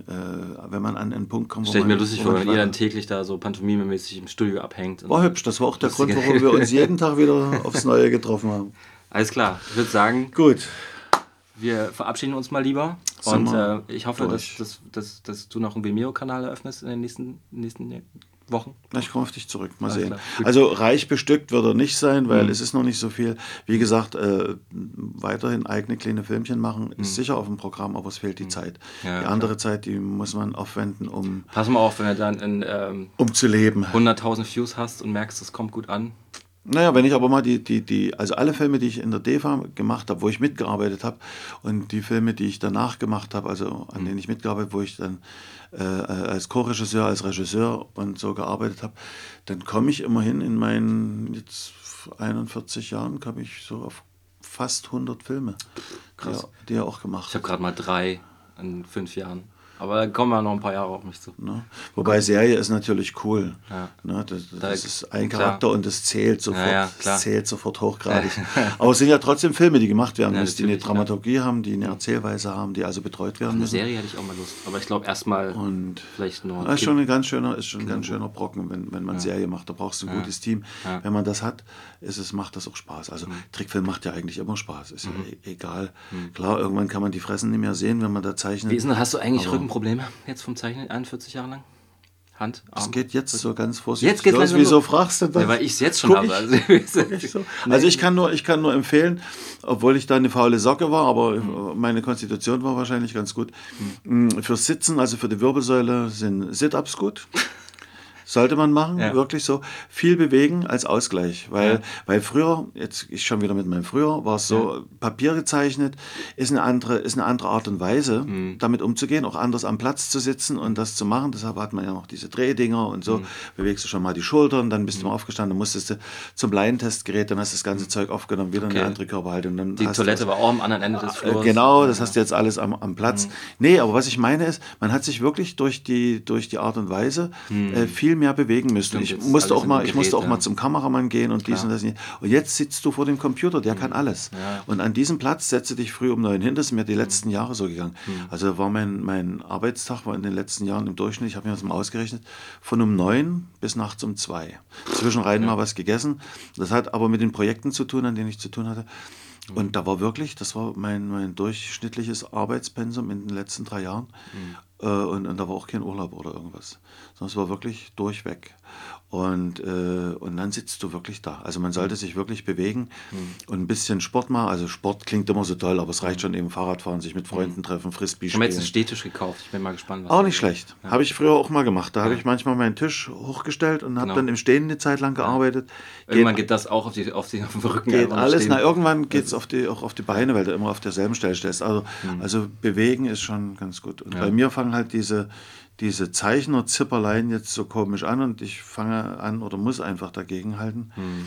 wenn man an einen Punkt kommt, wo Stell ich mir lustig vor, wenn ihr dann täglich da so pantomimemäßig im Studio abhängt. War hübsch, das war auch der Grund, warum wir uns jeden Tag wieder aufs Neue getroffen haben. Alles klar, ich würde sagen. Gut. Wir verabschieden uns mal lieber. Und äh, ich hoffe, dass, dass, dass, dass, du noch einen Vimeo-Kanal eröffnest in den nächsten, nächsten Wochen? Ich komme auf dich zurück, mal Alles sehen. Also reich bestückt wird er nicht sein, weil mhm. es ist noch nicht so viel. Wie gesagt, äh, weiterhin eigene kleine Filmchen machen ist mhm. sicher auf dem Programm, aber es fehlt die mhm. Zeit. Ja, die andere klar. Zeit, die muss man aufwenden, um... Pass mal auf, wenn du dann in... Ähm, um zu leben. 100.000 Views hast und merkst, es kommt gut an, naja, wenn ich aber mal die, die, die, also alle Filme, die ich in der DEFA gemacht habe, wo ich mitgearbeitet habe, und die Filme, die ich danach gemacht habe, also an mhm. denen ich mitgearbeitet habe, wo ich dann äh, als Co-Regisseur, als Regisseur und so gearbeitet habe, dann komme ich immerhin in meinen jetzt 41 Jahren, komme ich so auf fast 100 Filme, Krass. Die, die er auch gemacht Ich habe gerade mal drei in fünf Jahren. Aber da kommen ja noch ein paar Jahre auf mich zu. Ne? Wobei Serie ist natürlich cool. Ja. Ne? Das, das da, ist ein Charakter klar. und das zählt sofort, ja, ja, zählt sofort hochgradig. Aber es sind ja trotzdem Filme, die gemacht werden müssen, die eine Dramaturgie haben, die eine Erzählweise haben, die also betreut werden müssen. Eine Serie hätte ich auch mal Lust. Aber ich glaube erstmal vielleicht nur. Ist schon ein ganz schöner, ist schon ein ganz schöner Brocken, wenn, wenn man Serie macht. Da brauchst du ein gutes Team. Wenn man das hat, ist es, macht das auch Spaß. Also mhm. Trickfilm macht ja eigentlich immer Spaß. Ist mhm. ja e-, egal. Mhm. Klar, irgendwann kann man die Fressen nicht mehr sehen, wenn man da zeichnet. Wie ist denn, hast du eigentlich Aber Rückenprobleme jetzt vom Zeichnen 41 Jahre lang? Hand, Arm. Das geht jetzt so ganz vorsichtig jetzt geht's los. Wieso fragst du das? Ja, weil ich es jetzt schon habe. Also, so. also, ich kann nur, ich kann nur empfehlen, obwohl ich da eine faule Socke war, aber mhm. meine Konstitution war wahrscheinlich ganz gut. Mhm. Fürs Sitzen, also für die Wirbelsäule, sind Sit-Ups gut. Sollte man machen, ja. wirklich so. Viel bewegen als Ausgleich. Weil, ja. weil früher, jetzt ich schon wieder mit meinem Früher, war es so, ja. Papier gezeichnet, ist eine andere, ist eine andere Art und Weise, mhm. damit umzugehen, auch anders am Platz zu sitzen und das zu machen. Deshalb hat man ja noch diese Drehdinger und so. Mhm. Bewegst du schon mal die Schultern, dann bist mhm. du mal aufgestanden, dann musstest du zum Laientestgerät, dann hast du das ganze mhm. Zeug aufgenommen, wieder okay. eine andere Körperhaltung. Dann die Toilette war auch am anderen Ende des äh, Flurs. Genau, das hast du jetzt alles am, am Platz. Mhm. Nee, aber was ich meine ist, man hat sich wirklich durch die, durch die Art und Weise mhm. äh, viel mehr bewegen müssen. Ich musste auch mal, Gerät, ich musste auch mal zum Kameramann gehen und dies und das. Und jetzt sitzt du vor dem Computer, der mhm. kann alles. Ja. Und an diesem Platz setze dich früh um neun hin. Das ist mir die letzten mhm. Jahre so gegangen. Mhm. Also war mein, mein Arbeitstag war in den letzten Jahren im Durchschnitt, ich habe mir das mal ausgerechnet, von um neun bis nachts um zwei. Zwischenrein ja. mal was gegessen. Das hat aber mit den Projekten zu tun, an denen ich zu tun hatte. Mhm. Und da war wirklich, das war mein, mein durchschnittliches Arbeitspensum in den letzten drei Jahren. Mhm. Äh, und, und, da war auch kein Urlaub oder irgendwas. Sondern es war wirklich durchweg. Und, äh, und dann sitzt du wirklich da. Also man sollte sich wirklich bewegen mhm. und ein bisschen Sport machen. Also Sport klingt immer so toll, aber es reicht mhm. schon eben Fahrradfahren, sich mit Freunden mhm. treffen, Frisbee spielen. Ich habe jetzt einen Stehtisch gekauft. Ich bin mal gespannt. Was auch nicht schlecht. Ja. Habe ich früher auch mal gemacht. Da ja. habe ich manchmal meinen Tisch hochgestellt und habe genau. dann im Stehen eine Zeit lang gearbeitet. Ja. Irgendwann geht, das auch auf, die, auf, die, auf den Rücken. Geht alles. Na, irgendwann geht es auf die, auch auf die Beine, weil du immer auf derselben Stelle stehst. Also, mhm. also bewegen ist schon ganz gut. Und bei mir fangen halt diese diese Zeichner-Zipperlein jetzt so komisch an und ich fange an oder muss einfach dagegenhalten. Hm.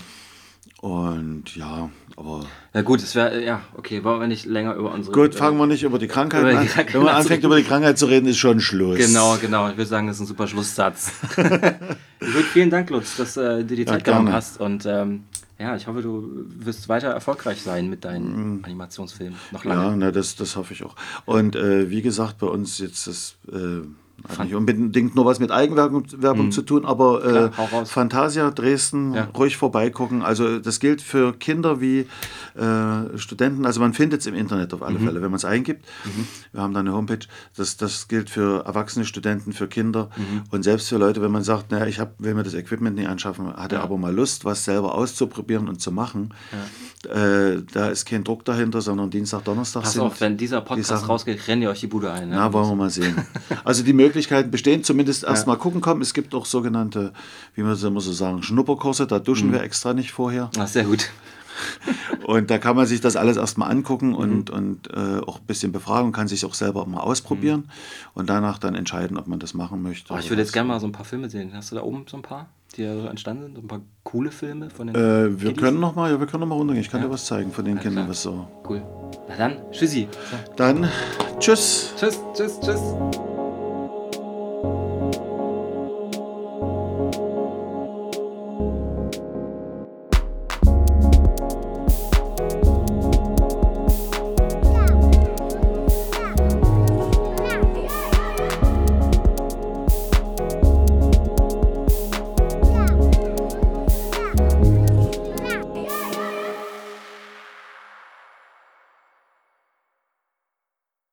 Und ja, aber. Ja, gut, es wäre, ja, okay, wollen wir nicht länger über unsere. Gut, fangen wir nicht über die Krankheit über die an. Krankheit Wenn man anfängt, über die Krankheit zu reden, ist schon Schluss. Genau, genau. Ich würde sagen, das ist ein super Schlusssatz. gut, vielen Dank, Lutz, dass äh, du die Zeit ja, genommen hast. Und ähm, ja, ich hoffe, du wirst weiter erfolgreich sein mit deinen mm. Animationsfilmen. Noch lange. Ja, ne, das, das hoffe ich auch. Und äh, wie gesagt, bei uns jetzt das. Äh, hat nicht unbedingt nur was mit Eigenwerbung mhm. zu tun, aber äh, Klar, Fantasia Dresden ja. ruhig vorbeigucken. Also das gilt für Kinder wie äh, Studenten. Also man findet es im Internet auf alle mhm. Fälle, wenn man es eingibt. Mhm. Wir haben da eine Homepage. Das, das gilt für erwachsene Studenten, für Kinder mhm. und selbst für Leute, wenn man sagt, naja, ich hab, will mir das Equipment nicht anschaffen, hatte ja. aber mal Lust, was selber auszuprobieren und zu machen. Ja. Äh, da ist kein Druck dahinter, sondern Dienstag, Donnerstag Pass sind. auf, wenn dieser Podcast die rausgeht, rennt ihr euch die Bude ein. Ne? Na, wollen wir mal sehen. also die Möglichkeiten bestehen, zumindest erst ja. mal gucken kommen. Es gibt auch sogenannte, wie man immer so sagen, Schnupperkurse, da duschen mhm. wir extra nicht vorher. Ach, sehr gut. und da kann man sich das alles erstmal angucken und, mhm. und äh, auch ein bisschen befragen, kann sich auch selber mal ausprobieren mhm. und danach dann entscheiden, ob man das machen möchte. Oh, ich würde jetzt gerne mal so ein paar Filme sehen. Hast du da oben so ein paar, die da so entstanden sind? So ein paar coole Filme von den äh, Wir können noch mal, ja, wir können noch mal runtergehen. Ich kann ja. dir was zeigen von den ja, Kindern, was so. Cool. Na dann, tschüssi. Dann, tschüss. Tschüss, tschüss, tschüss.